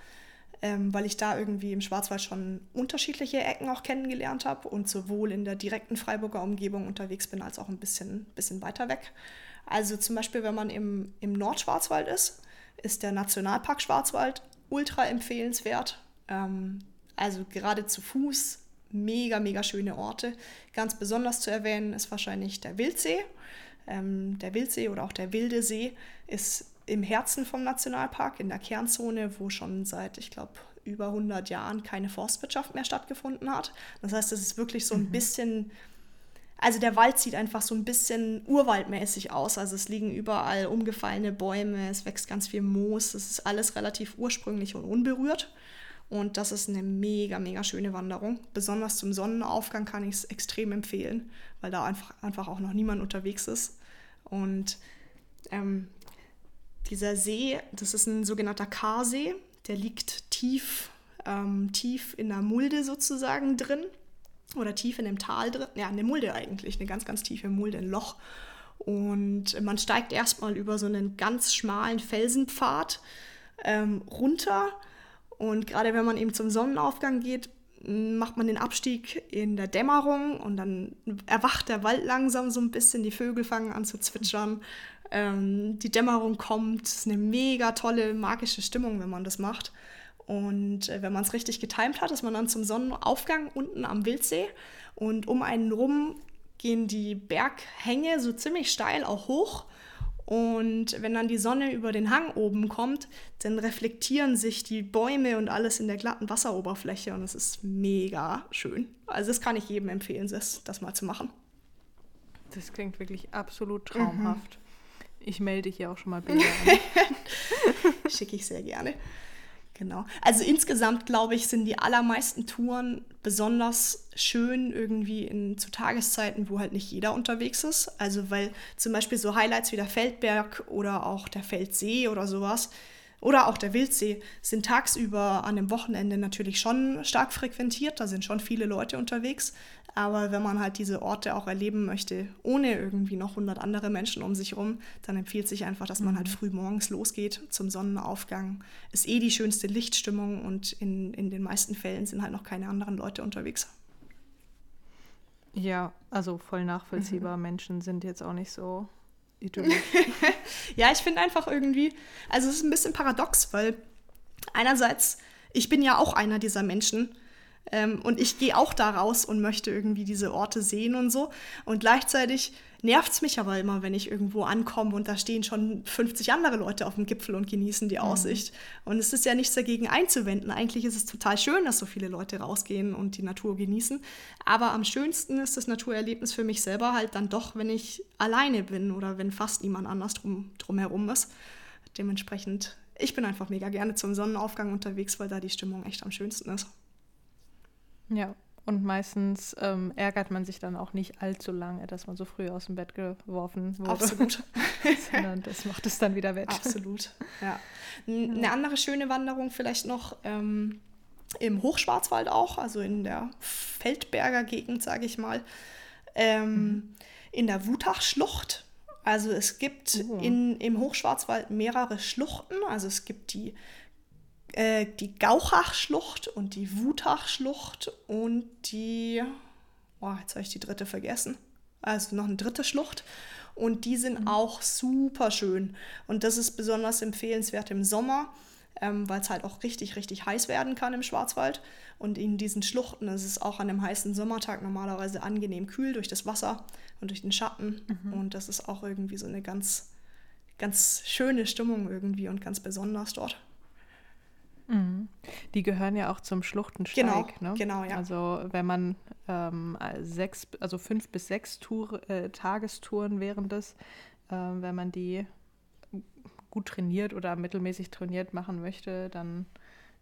ähm, weil ich da irgendwie im Schwarzwald schon unterschiedliche Ecken auch kennengelernt habe und sowohl in der direkten Freiburger Umgebung unterwegs bin, als auch ein bisschen, bisschen weiter weg. Also zum Beispiel, wenn man im, im Nordschwarzwald ist, ist der Nationalpark Schwarzwald ultra empfehlenswert. Ähm, also gerade zu Fuß, mega, mega schöne Orte. Ganz besonders zu erwähnen ist wahrscheinlich der Wildsee. Ähm, der Wildsee oder auch der Wilde See ist im Herzen vom Nationalpark, in der Kernzone, wo schon seit, ich glaube, über 100 Jahren keine Forstwirtschaft mehr stattgefunden hat. Das heißt, es ist wirklich so ein mhm. bisschen, also der Wald sieht einfach so ein bisschen urwaldmäßig aus. Also es liegen überall umgefallene Bäume, es wächst ganz viel Moos, es ist alles relativ ursprünglich und unberührt. Und das ist eine mega, mega schöne Wanderung. Besonders zum Sonnenaufgang kann ich es extrem empfehlen, weil da einfach, einfach auch noch niemand unterwegs ist. Und ähm, dieser See, das ist ein sogenannter Karsee, der liegt tief, ähm, tief in der Mulde sozusagen drin oder tief in dem Tal drin. Ja, eine Mulde eigentlich, eine ganz, ganz tiefe Mulde, ein Loch. Und man steigt erstmal über so einen ganz schmalen Felsenpfad ähm, runter und gerade wenn man eben zum Sonnenaufgang geht, macht man den Abstieg in der Dämmerung und dann erwacht der Wald langsam so ein bisschen, die Vögel fangen an zu zwitschern, ähm, die Dämmerung kommt, es ist eine mega tolle magische Stimmung, wenn man das macht. Und äh, wenn man es richtig getimt hat, ist man dann zum Sonnenaufgang unten am Wildsee. Und um einen rum gehen die Berghänge so ziemlich steil auch hoch und wenn dann die Sonne über den Hang oben kommt, dann reflektieren sich die Bäume und alles in der glatten Wasseroberfläche und es ist mega schön. Also das kann ich jedem empfehlen, das, das mal zu machen. Das klingt wirklich absolut traumhaft. Mhm. Ich melde hier auch schon mal Bilder an. [laughs] Schicke ich sehr gerne. Genau. Also insgesamt, glaube ich, sind die allermeisten Touren besonders schön irgendwie in, zu Tageszeiten, wo halt nicht jeder unterwegs ist. Also weil zum Beispiel so Highlights wie der Feldberg oder auch der Feldsee oder sowas, oder auch der Wildsee sind tagsüber an dem Wochenende natürlich schon stark frequentiert. Da sind schon viele Leute unterwegs. Aber wenn man halt diese Orte auch erleben möchte, ohne irgendwie noch 100 andere Menschen um sich herum, dann empfiehlt sich einfach, dass man halt mhm. früh morgens losgeht zum Sonnenaufgang. Ist eh die schönste Lichtstimmung und in, in den meisten Fällen sind halt noch keine anderen Leute unterwegs. Ja, also voll nachvollziehbar. Mhm. Menschen sind jetzt auch nicht so [laughs] idyllisch. ja, ich finde einfach irgendwie, also es ist ein bisschen paradox, weil einerseits, ich bin ja auch einer dieser Menschen, ähm, und ich gehe auch da raus und möchte irgendwie diese Orte sehen und so. Und gleichzeitig nervt es mich aber immer, wenn ich irgendwo ankomme und da stehen schon 50 andere Leute auf dem Gipfel und genießen die mhm. Aussicht. Mhm. Und es ist ja nichts dagegen einzuwenden. Eigentlich ist es total schön, dass so viele Leute rausgehen und die Natur genießen. Aber am schönsten ist das Naturerlebnis für mich selber halt dann doch, wenn ich alleine bin oder wenn fast niemand anders drum, drumherum ist. Dementsprechend, ich bin einfach mega gerne zum Sonnenaufgang unterwegs, weil da die Stimmung echt am schönsten ist. Ja, und meistens ähm, ärgert man sich dann auch nicht allzu lange, dass man so früh aus dem Bett geworfen wurde. Absolut. [laughs] Sondern das macht es dann wieder wett. Absolut, ja. Eine ja. andere schöne Wanderung vielleicht noch ähm, im Hochschwarzwald auch, also in der Feldberger Gegend, sage ich mal. Ähm, mhm. In der Wutachschlucht. Also es gibt oh. in, im Hochschwarzwald mehrere Schluchten. Also es gibt die äh, die Gauchachschlucht und die Wutachschlucht und die, oh, jetzt habe ich die dritte vergessen. Also noch eine dritte Schlucht. Und die sind mhm. auch super schön. Und das ist besonders empfehlenswert im Sommer, ähm, weil es halt auch richtig, richtig heiß werden kann im Schwarzwald. Und in diesen Schluchten ist es auch an einem heißen Sommertag normalerweise angenehm kühl durch das Wasser und durch den Schatten. Mhm. Und das ist auch irgendwie so eine ganz, ganz schöne Stimmung irgendwie und ganz besonders dort. Mhm. Die gehören ja auch zum Schluchtensteig. Genau, ne? genau, ja. Also wenn man ähm, sechs, also fünf bis sechs Tour, äh, Tagestouren während des, äh, wenn man die gut trainiert oder mittelmäßig trainiert machen möchte, dann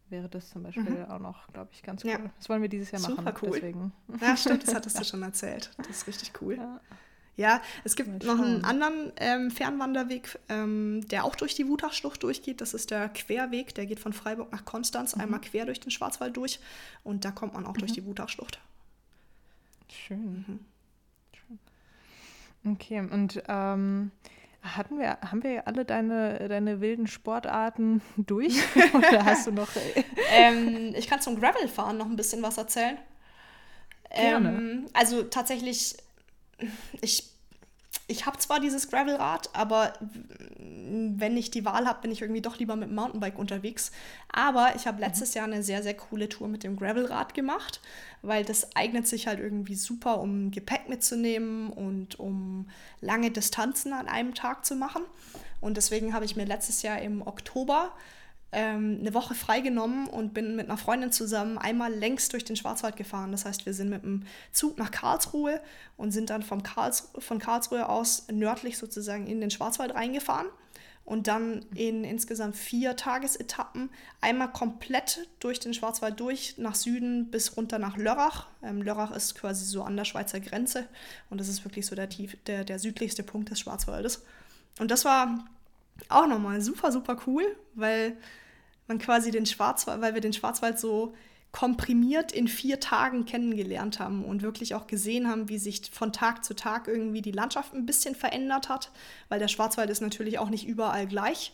wäre das zum Beispiel mhm. auch noch, glaube ich, ganz cool. Ja. Das wollen wir dieses Jahr Super machen. cool. Deswegen. Ja, stimmt, das [laughs] hattest du schon erzählt. Das ist richtig cool. Ja. Ja, es gibt noch einen anderen ähm, Fernwanderweg, ähm, der auch durch die Wutachschlucht durchgeht. Das ist der Querweg, der geht von Freiburg nach Konstanz mhm. einmal quer durch den Schwarzwald durch und da kommt man auch mhm. durch die Wutachschlucht. Schön. Mhm. Schön. Okay, und ähm, hatten wir, haben wir alle deine, deine wilden Sportarten [laughs] durch? [laughs] Oder hast du noch. Äh, ähm, ich kann zum Gravelfahren noch ein bisschen was erzählen. Gerne. Ähm, also tatsächlich ich, ich habe zwar dieses Gravelrad, aber wenn ich die Wahl habe, bin ich irgendwie doch lieber mit dem Mountainbike unterwegs. Aber ich habe letztes Jahr eine sehr, sehr coole Tour mit dem Gravelrad gemacht, weil das eignet sich halt irgendwie super, um Gepäck mitzunehmen und um lange Distanzen an einem Tag zu machen. Und deswegen habe ich mir letztes Jahr im Oktober ähm, eine Woche freigenommen und bin mit einer Freundin zusammen einmal längs durch den Schwarzwald gefahren. Das heißt, wir sind mit dem Zug nach Karlsruhe und sind dann vom Karls von Karlsruhe aus nördlich sozusagen in den Schwarzwald reingefahren und dann in insgesamt vier Tagesetappen einmal komplett durch den Schwarzwald durch, nach Süden bis runter nach Lörrach. Ähm, Lörrach ist quasi so an der Schweizer Grenze und das ist wirklich so der, tief, der, der südlichste Punkt des Schwarzwaldes. Und das war auch nochmal super, super cool, weil man quasi den Schwarzwald, weil wir den Schwarzwald so komprimiert in vier Tagen kennengelernt haben und wirklich auch gesehen haben, wie sich von Tag zu Tag irgendwie die Landschaft ein bisschen verändert hat, weil der Schwarzwald ist natürlich auch nicht überall gleich,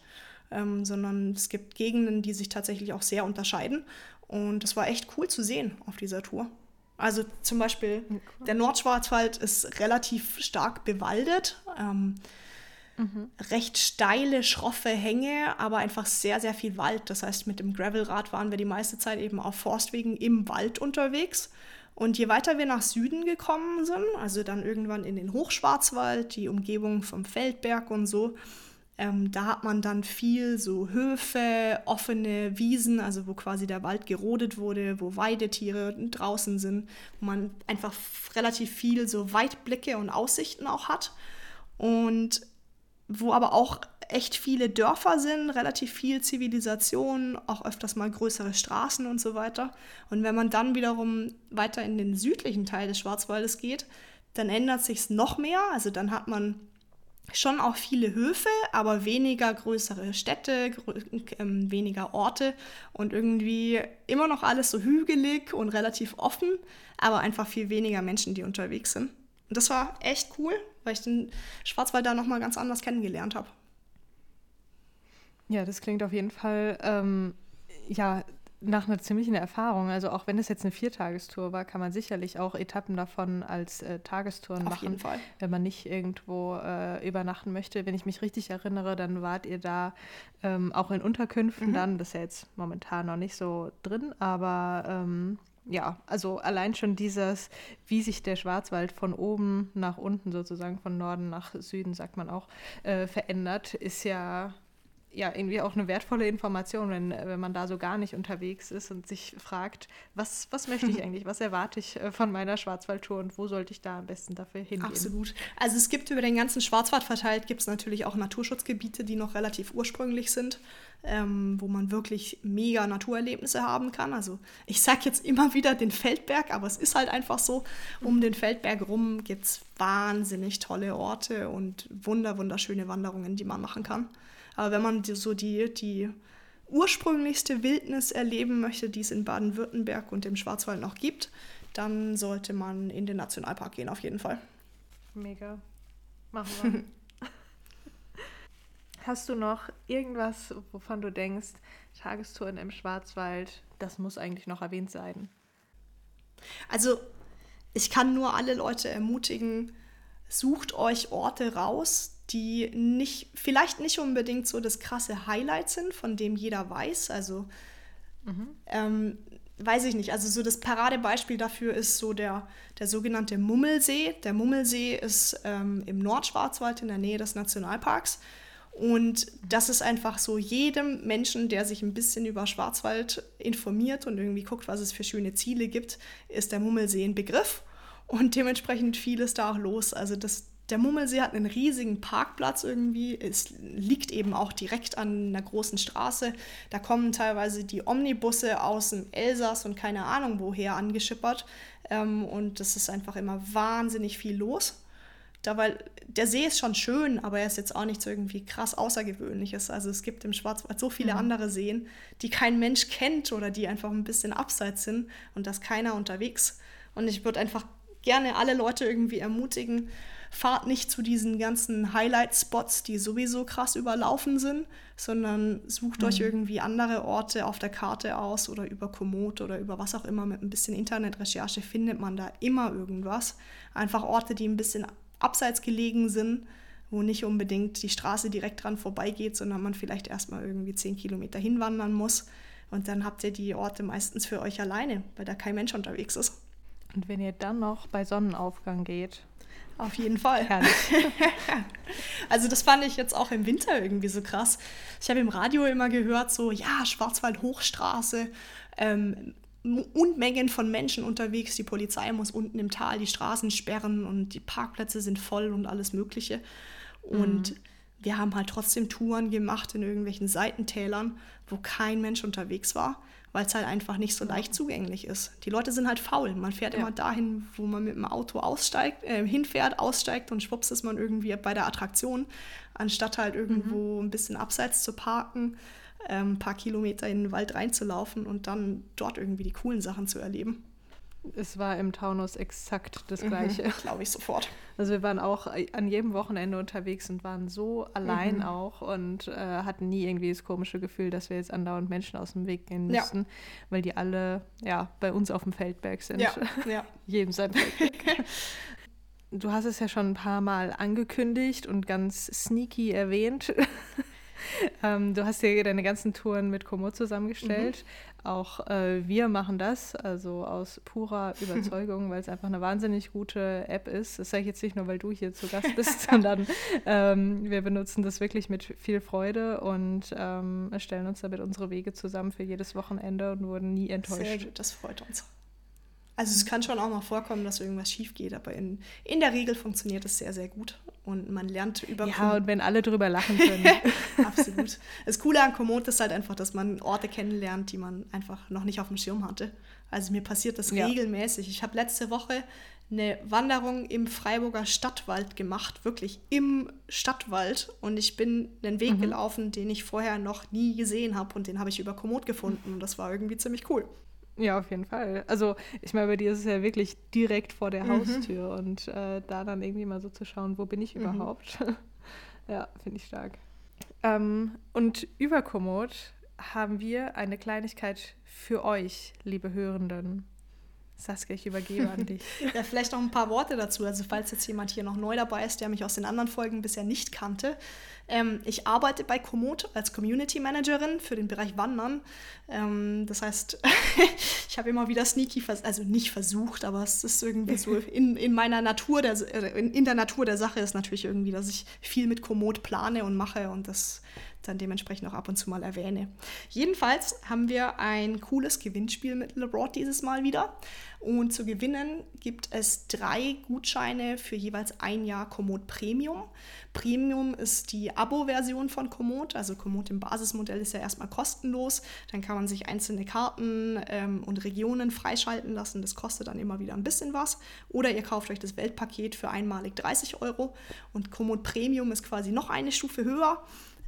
ähm, sondern es gibt Gegenden, die sich tatsächlich auch sehr unterscheiden. Und es war echt cool zu sehen auf dieser Tour. Also zum Beispiel der Nordschwarzwald ist relativ stark bewaldet. Ähm, Mhm. Recht steile, schroffe Hänge, aber einfach sehr, sehr viel Wald. Das heißt, mit dem Gravelrad waren wir die meiste Zeit eben auf Forstwegen im Wald unterwegs. Und je weiter wir nach Süden gekommen sind, also dann irgendwann in den Hochschwarzwald, die Umgebung vom Feldberg und so, ähm, da hat man dann viel so Höfe, offene Wiesen, also wo quasi der Wald gerodet wurde, wo Weidetiere draußen sind, wo man einfach relativ viel so Weitblicke und Aussichten auch hat. Und wo aber auch echt viele Dörfer sind, relativ viel Zivilisation, auch öfters mal größere Straßen und so weiter. Und wenn man dann wiederum weiter in den südlichen Teil des Schwarzwaldes geht, dann ändert sich es noch mehr. Also dann hat man schon auch viele Höfe, aber weniger größere Städte, ähm, weniger Orte und irgendwie immer noch alles so hügelig und relativ offen, aber einfach viel weniger Menschen, die unterwegs sind. Und das war echt cool, weil ich den Schwarzwald da nochmal ganz anders kennengelernt habe. Ja, das klingt auf jeden Fall ähm, ja, nach einer ziemlichen Erfahrung. Also auch wenn es jetzt eine Viertagestour war, kann man sicherlich auch Etappen davon als äh, Tagestouren Auf machen. Jeden Fall. Wenn man nicht irgendwo äh, übernachten möchte. Wenn ich mich richtig erinnere, dann wart ihr da ähm, auch in Unterkünften mhm. dann. Das ist ja jetzt momentan noch nicht so drin, aber ähm, ja, also allein schon dieses, wie sich der Schwarzwald von oben nach unten sozusagen, von Norden nach Süden, sagt man auch, äh, verändert, ist ja ja irgendwie auch eine wertvolle Information, wenn, wenn man da so gar nicht unterwegs ist und sich fragt, was, was möchte ich [laughs] eigentlich, was erwarte ich äh, von meiner Schwarzwaldtour und wo sollte ich da am besten dafür hingehen? Absolut. Also es gibt über den ganzen Schwarzwald verteilt, gibt es natürlich auch Naturschutzgebiete, die noch relativ ursprünglich sind, ähm, wo man wirklich mega Naturerlebnisse haben kann. Also ich sage jetzt immer wieder den Feldberg, aber es ist halt einfach so, um den Feldberg rum gibt es wahnsinnig tolle Orte und wunder, wunderschöne Wanderungen, die man machen kann. Aber wenn man so die, die ursprünglichste Wildnis erleben möchte, die es in Baden-Württemberg und im Schwarzwald noch gibt, dann sollte man in den Nationalpark gehen, auf jeden Fall. Mega. Machen wir. [laughs] Hast du noch irgendwas, wovon du denkst, Tagestouren im Schwarzwald, das muss eigentlich noch erwähnt sein? Also, ich kann nur alle Leute ermutigen, sucht euch Orte raus, die nicht, vielleicht nicht unbedingt so das krasse Highlight sind, von dem jeder weiß. Also mhm. ähm, weiß ich nicht. Also so das Paradebeispiel dafür ist so der, der sogenannte Mummelsee. Der Mummelsee ist ähm, im Nordschwarzwald in der Nähe des Nationalparks. Und das ist einfach so jedem Menschen, der sich ein bisschen über Schwarzwald informiert und irgendwie guckt, was es für schöne Ziele gibt, ist der Mummelsee ein Begriff. Und dementsprechend viel ist da auch los. Also das, der Mummelsee hat einen riesigen Parkplatz irgendwie. Es liegt eben auch direkt an einer großen Straße. Da kommen teilweise die Omnibusse aus dem Elsass und keine Ahnung woher angeschippert. Ähm, und das ist einfach immer wahnsinnig viel los da weil der See ist schon schön, aber er ist jetzt auch nichts irgendwie krass Außergewöhnliches. Also es gibt im Schwarzwald so viele mhm. andere Seen, die kein Mensch kennt oder die einfach ein bisschen abseits sind und da ist keiner unterwegs. Und ich würde einfach gerne alle Leute irgendwie ermutigen, fahrt nicht zu diesen ganzen Highlight-Spots, die sowieso krass überlaufen sind, sondern sucht mhm. euch irgendwie andere Orte auf der Karte aus oder über Komoot oder über was auch immer. Mit ein bisschen Internetrecherche findet man da immer irgendwas. Einfach Orte, die ein bisschen abseits gelegen sind, wo nicht unbedingt die Straße direkt dran vorbeigeht, sondern man vielleicht erstmal irgendwie zehn Kilometer hinwandern muss. Und dann habt ihr die Orte meistens für euch alleine, weil da kein Mensch unterwegs ist. Und wenn ihr dann noch bei Sonnenaufgang geht. Auf jeden Fall. [laughs] also das fand ich jetzt auch im Winter irgendwie so krass. Ich habe im Radio immer gehört, so, ja, Schwarzwald-Hochstraße, ähm, Unmengen von Menschen unterwegs. Die Polizei muss unten im Tal die Straßen sperren und die Parkplätze sind voll und alles Mögliche. Und mhm. wir haben halt trotzdem Touren gemacht in irgendwelchen Seitentälern, wo kein Mensch unterwegs war, weil es halt einfach nicht so leicht zugänglich ist. Die Leute sind halt faul. Man fährt ja. immer dahin, wo man mit dem Auto aussteigt, äh, hinfährt, aussteigt und schwupps ist man irgendwie bei der Attraktion, anstatt halt irgendwo mhm. ein bisschen abseits zu parken ähm, ein paar Kilometer in den Wald reinzulaufen und dann dort irgendwie die coolen Sachen zu erleben. Es war im Taunus exakt das mhm, Gleiche. Mhm, Glaube ich sofort. Also wir waren auch an jedem Wochenende unterwegs und waren so allein mhm. auch und äh, hatten nie irgendwie das komische Gefühl, dass wir jetzt andauernd Menschen aus dem Weg gehen müssten, ja. weil die alle ja bei uns auf dem Feldberg sind. Ja, [laughs] ja. Jedem sein Feldberg. du hast es ja schon ein paar Mal angekündigt und ganz sneaky erwähnt. [laughs] [laughs] ähm, du hast dir deine ganzen Touren mit Komoot zusammengestellt. Mhm. Auch äh, wir machen das, also aus purer [laughs] Überzeugung, weil es einfach eine wahnsinnig gute App ist. Das sage ich jetzt nicht nur, weil du hier zu Gast bist, [laughs] sondern ähm, wir benutzen das wirklich mit viel Freude und ähm, stellen uns damit unsere Wege zusammen für jedes Wochenende und wurden nie enttäuscht. Sehr gut, das freut uns. Also es kann schon auch mal vorkommen, dass irgendwas schief geht, aber in, in der Regel funktioniert es sehr, sehr gut und man lernt über Ja, und wenn alle drüber lachen [laughs] können. Absolut. Das Coole an Komoot ist halt einfach, dass man Orte kennenlernt, die man einfach noch nicht auf dem Schirm hatte. Also mir passiert das ja. regelmäßig. Ich habe letzte Woche eine Wanderung im Freiburger Stadtwald gemacht, wirklich im Stadtwald. Und ich bin einen Weg mhm. gelaufen, den ich vorher noch nie gesehen habe und den habe ich über Komoot gefunden. Und das war irgendwie ziemlich cool. Ja, auf jeden Fall. Also ich meine, bei dir ist es ja wirklich direkt vor der mhm. Haustür und äh, da dann irgendwie mal so zu schauen, wo bin ich mhm. überhaupt? [laughs] ja, finde ich stark. Ähm, und über Komoot haben wir eine Kleinigkeit für euch, liebe Hörenden. Saskia, ich übergebe an dich. [laughs] ja, vielleicht noch ein paar Worte dazu. Also falls jetzt jemand hier noch neu dabei ist, der mich aus den anderen Folgen bisher nicht kannte. Ähm, ich arbeite bei Komoot als Community Managerin für den Bereich Wandern. Ähm, das heißt, [laughs] ich habe immer wieder sneaky, also nicht versucht, aber es ist irgendwie so [laughs] in, in meiner Natur, der, äh, in, in der Natur der Sache ist natürlich irgendwie, dass ich viel mit Komoot plane und mache und das dann dementsprechend auch ab und zu mal erwähne. Jedenfalls haben wir ein cooles Gewinnspiel mit LeBron dieses Mal wieder. Und zu gewinnen gibt es drei Gutscheine für jeweils ein Jahr Komoot Premium. Premium ist die Abo-Version von Komoot. Also Komoot im Basismodell ist ja erstmal kostenlos. Dann kann man sich einzelne Karten ähm, und Regionen freischalten lassen. Das kostet dann immer wieder ein bisschen was. Oder ihr kauft euch das Weltpaket für einmalig 30 Euro. Und Komoot Premium ist quasi noch eine Stufe höher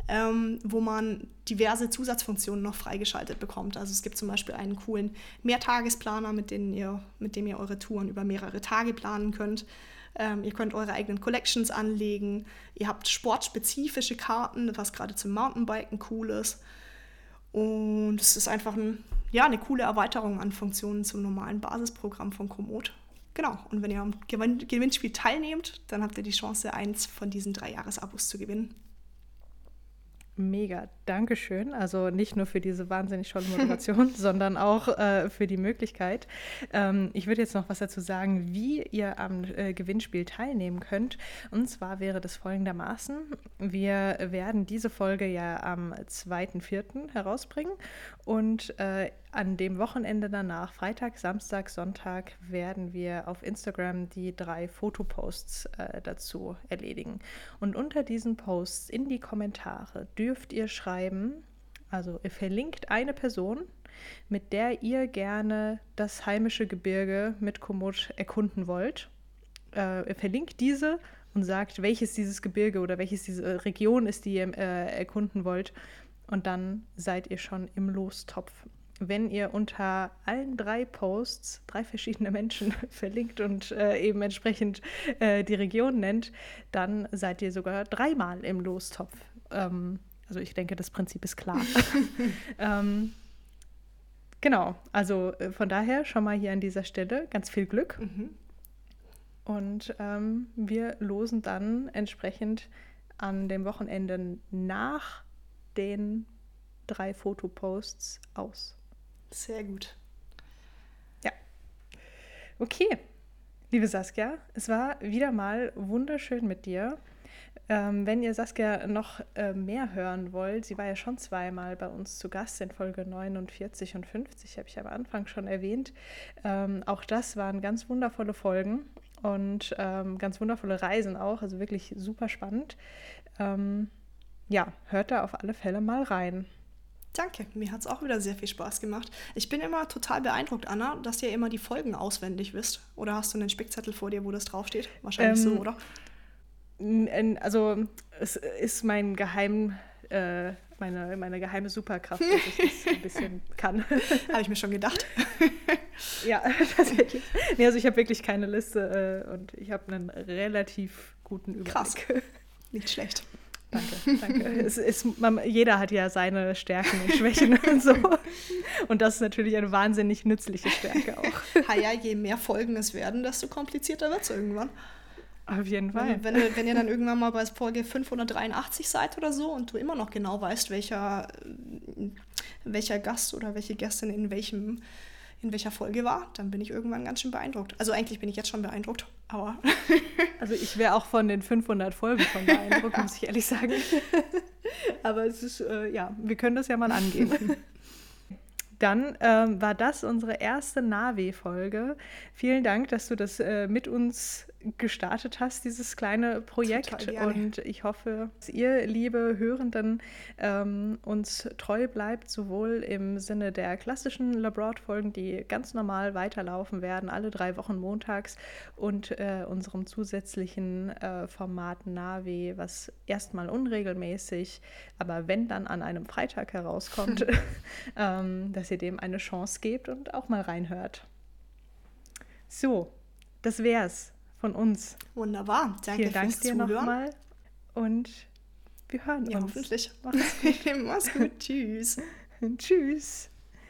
ähm, wo man diverse Zusatzfunktionen noch freigeschaltet bekommt. Also es gibt zum Beispiel einen coolen Mehrtagesplaner, mit, denen ihr, mit dem ihr eure Touren über mehrere Tage planen könnt. Ähm, ihr könnt eure eigenen Collections anlegen. Ihr habt sportspezifische Karten, was gerade zum Mountainbiken cool ist. Und es ist einfach ein, ja, eine coole Erweiterung an Funktionen zum normalen Basisprogramm von Komoot. Genau, und wenn ihr am Gewinnspiel teilnehmt, dann habt ihr die Chance, eins von diesen drei Jahresabos zu gewinnen. Mega, Dankeschön. Also nicht nur für diese wahnsinnig tolle Moderation, [laughs] sondern auch äh, für die Möglichkeit. Ähm, ich würde jetzt noch was dazu sagen, wie ihr am äh, Gewinnspiel teilnehmen könnt. Und zwar wäre das folgendermaßen. Wir werden diese Folge ja am 2.4. herausbringen und äh, an dem Wochenende danach, Freitag, Samstag, Sonntag, werden wir auf Instagram die drei Fotoposts äh, dazu erledigen. Und unter diesen Posts in die Kommentare dürft ihr schreiben, also ihr verlinkt eine Person, mit der ihr gerne das heimische Gebirge mit Komoot erkunden wollt. Äh, ihr verlinkt diese und sagt, welches dieses Gebirge oder welches diese Region ist, die ihr äh, erkunden wollt. Und dann seid ihr schon im Lostopf. Wenn ihr unter allen drei Posts drei verschiedene Menschen [laughs] verlinkt und äh, eben entsprechend äh, die Region nennt, dann seid ihr sogar dreimal im Lostopf. Ähm, also ich denke, das Prinzip ist klar. [laughs] ähm, genau, also äh, von daher schon mal hier an dieser Stelle ganz viel Glück. Mhm. Und ähm, wir losen dann entsprechend an dem Wochenende nach den drei Fotoposts aus. Sehr gut. Ja. Okay, liebe Saskia, es war wieder mal wunderschön mit dir. Ähm, wenn ihr Saskia noch äh, mehr hören wollt, sie war ja schon zweimal bei uns zu Gast in Folge 49 und 50, habe ich am Anfang schon erwähnt. Ähm, auch das waren ganz wundervolle Folgen und ähm, ganz wundervolle Reisen auch, also wirklich super spannend. Ähm, ja, hört da auf alle Fälle mal rein. Danke, mir hat es auch wieder sehr viel Spaß gemacht. Ich bin immer total beeindruckt, Anna, dass ihr immer die Folgen auswendig wisst. Oder hast du einen Spickzettel vor dir, wo das draufsteht? Wahrscheinlich ähm, so, oder? Also es ist mein Geheim, äh, meine, meine geheime Superkraft, dass ich das ein bisschen [laughs] kann. habe ich mir schon gedacht. [laughs] ja, [laughs] tatsächlich. Nee, also ich habe wirklich keine Liste äh, und ich habe einen relativ guten Überblick. Krass. Nicht schlecht. Danke, [laughs] danke. es ist, man, jeder hat ja seine Stärken und Schwächen [laughs] und so. Und das ist natürlich eine wahnsinnig nützliche Stärke auch. [laughs] Ha ja, je mehr Folgen es werden, desto komplizierter wird es irgendwann. Auf jeden Fall. Wenn, wenn, wenn ihr dann irgendwann mal bei Folge 583 seid oder so und du immer noch genau weißt, welcher, welcher Gast oder welche Gästin in welchem in welcher Folge war, dann bin ich irgendwann ganz schön beeindruckt. Also eigentlich bin ich jetzt schon beeindruckt, aber... [laughs] also ich wäre auch von den 500 Folgen schon beeindruckt, muss ich ehrlich sagen. [laughs] aber es ist, äh, ja, wir können das ja mal angehen. [laughs] Dann ähm, war das unsere erste Navi-Folge. Vielen Dank, dass du das äh, mit uns gestartet hast, dieses kleine Projekt. Und ich hoffe, dass ihr, liebe Hörenden, ähm, uns treu bleibt, sowohl im Sinne der klassischen Labroad-Folgen, die ganz normal weiterlaufen werden, alle drei Wochen montags, und äh, unserem zusätzlichen äh, Format Navi, was erstmal unregelmäßig, aber wenn dann an einem Freitag herauskommt, [laughs] ähm, dass ihr dem eine Chance gebt und auch mal reinhört. So, das wär's von uns. Wunderbar. Danke Vielen Dank dir nochmal und wir hören ja, uns. Hoffentlich. Mach's gut. [laughs] Mach's gut. Tschüss. [laughs] Tschüss.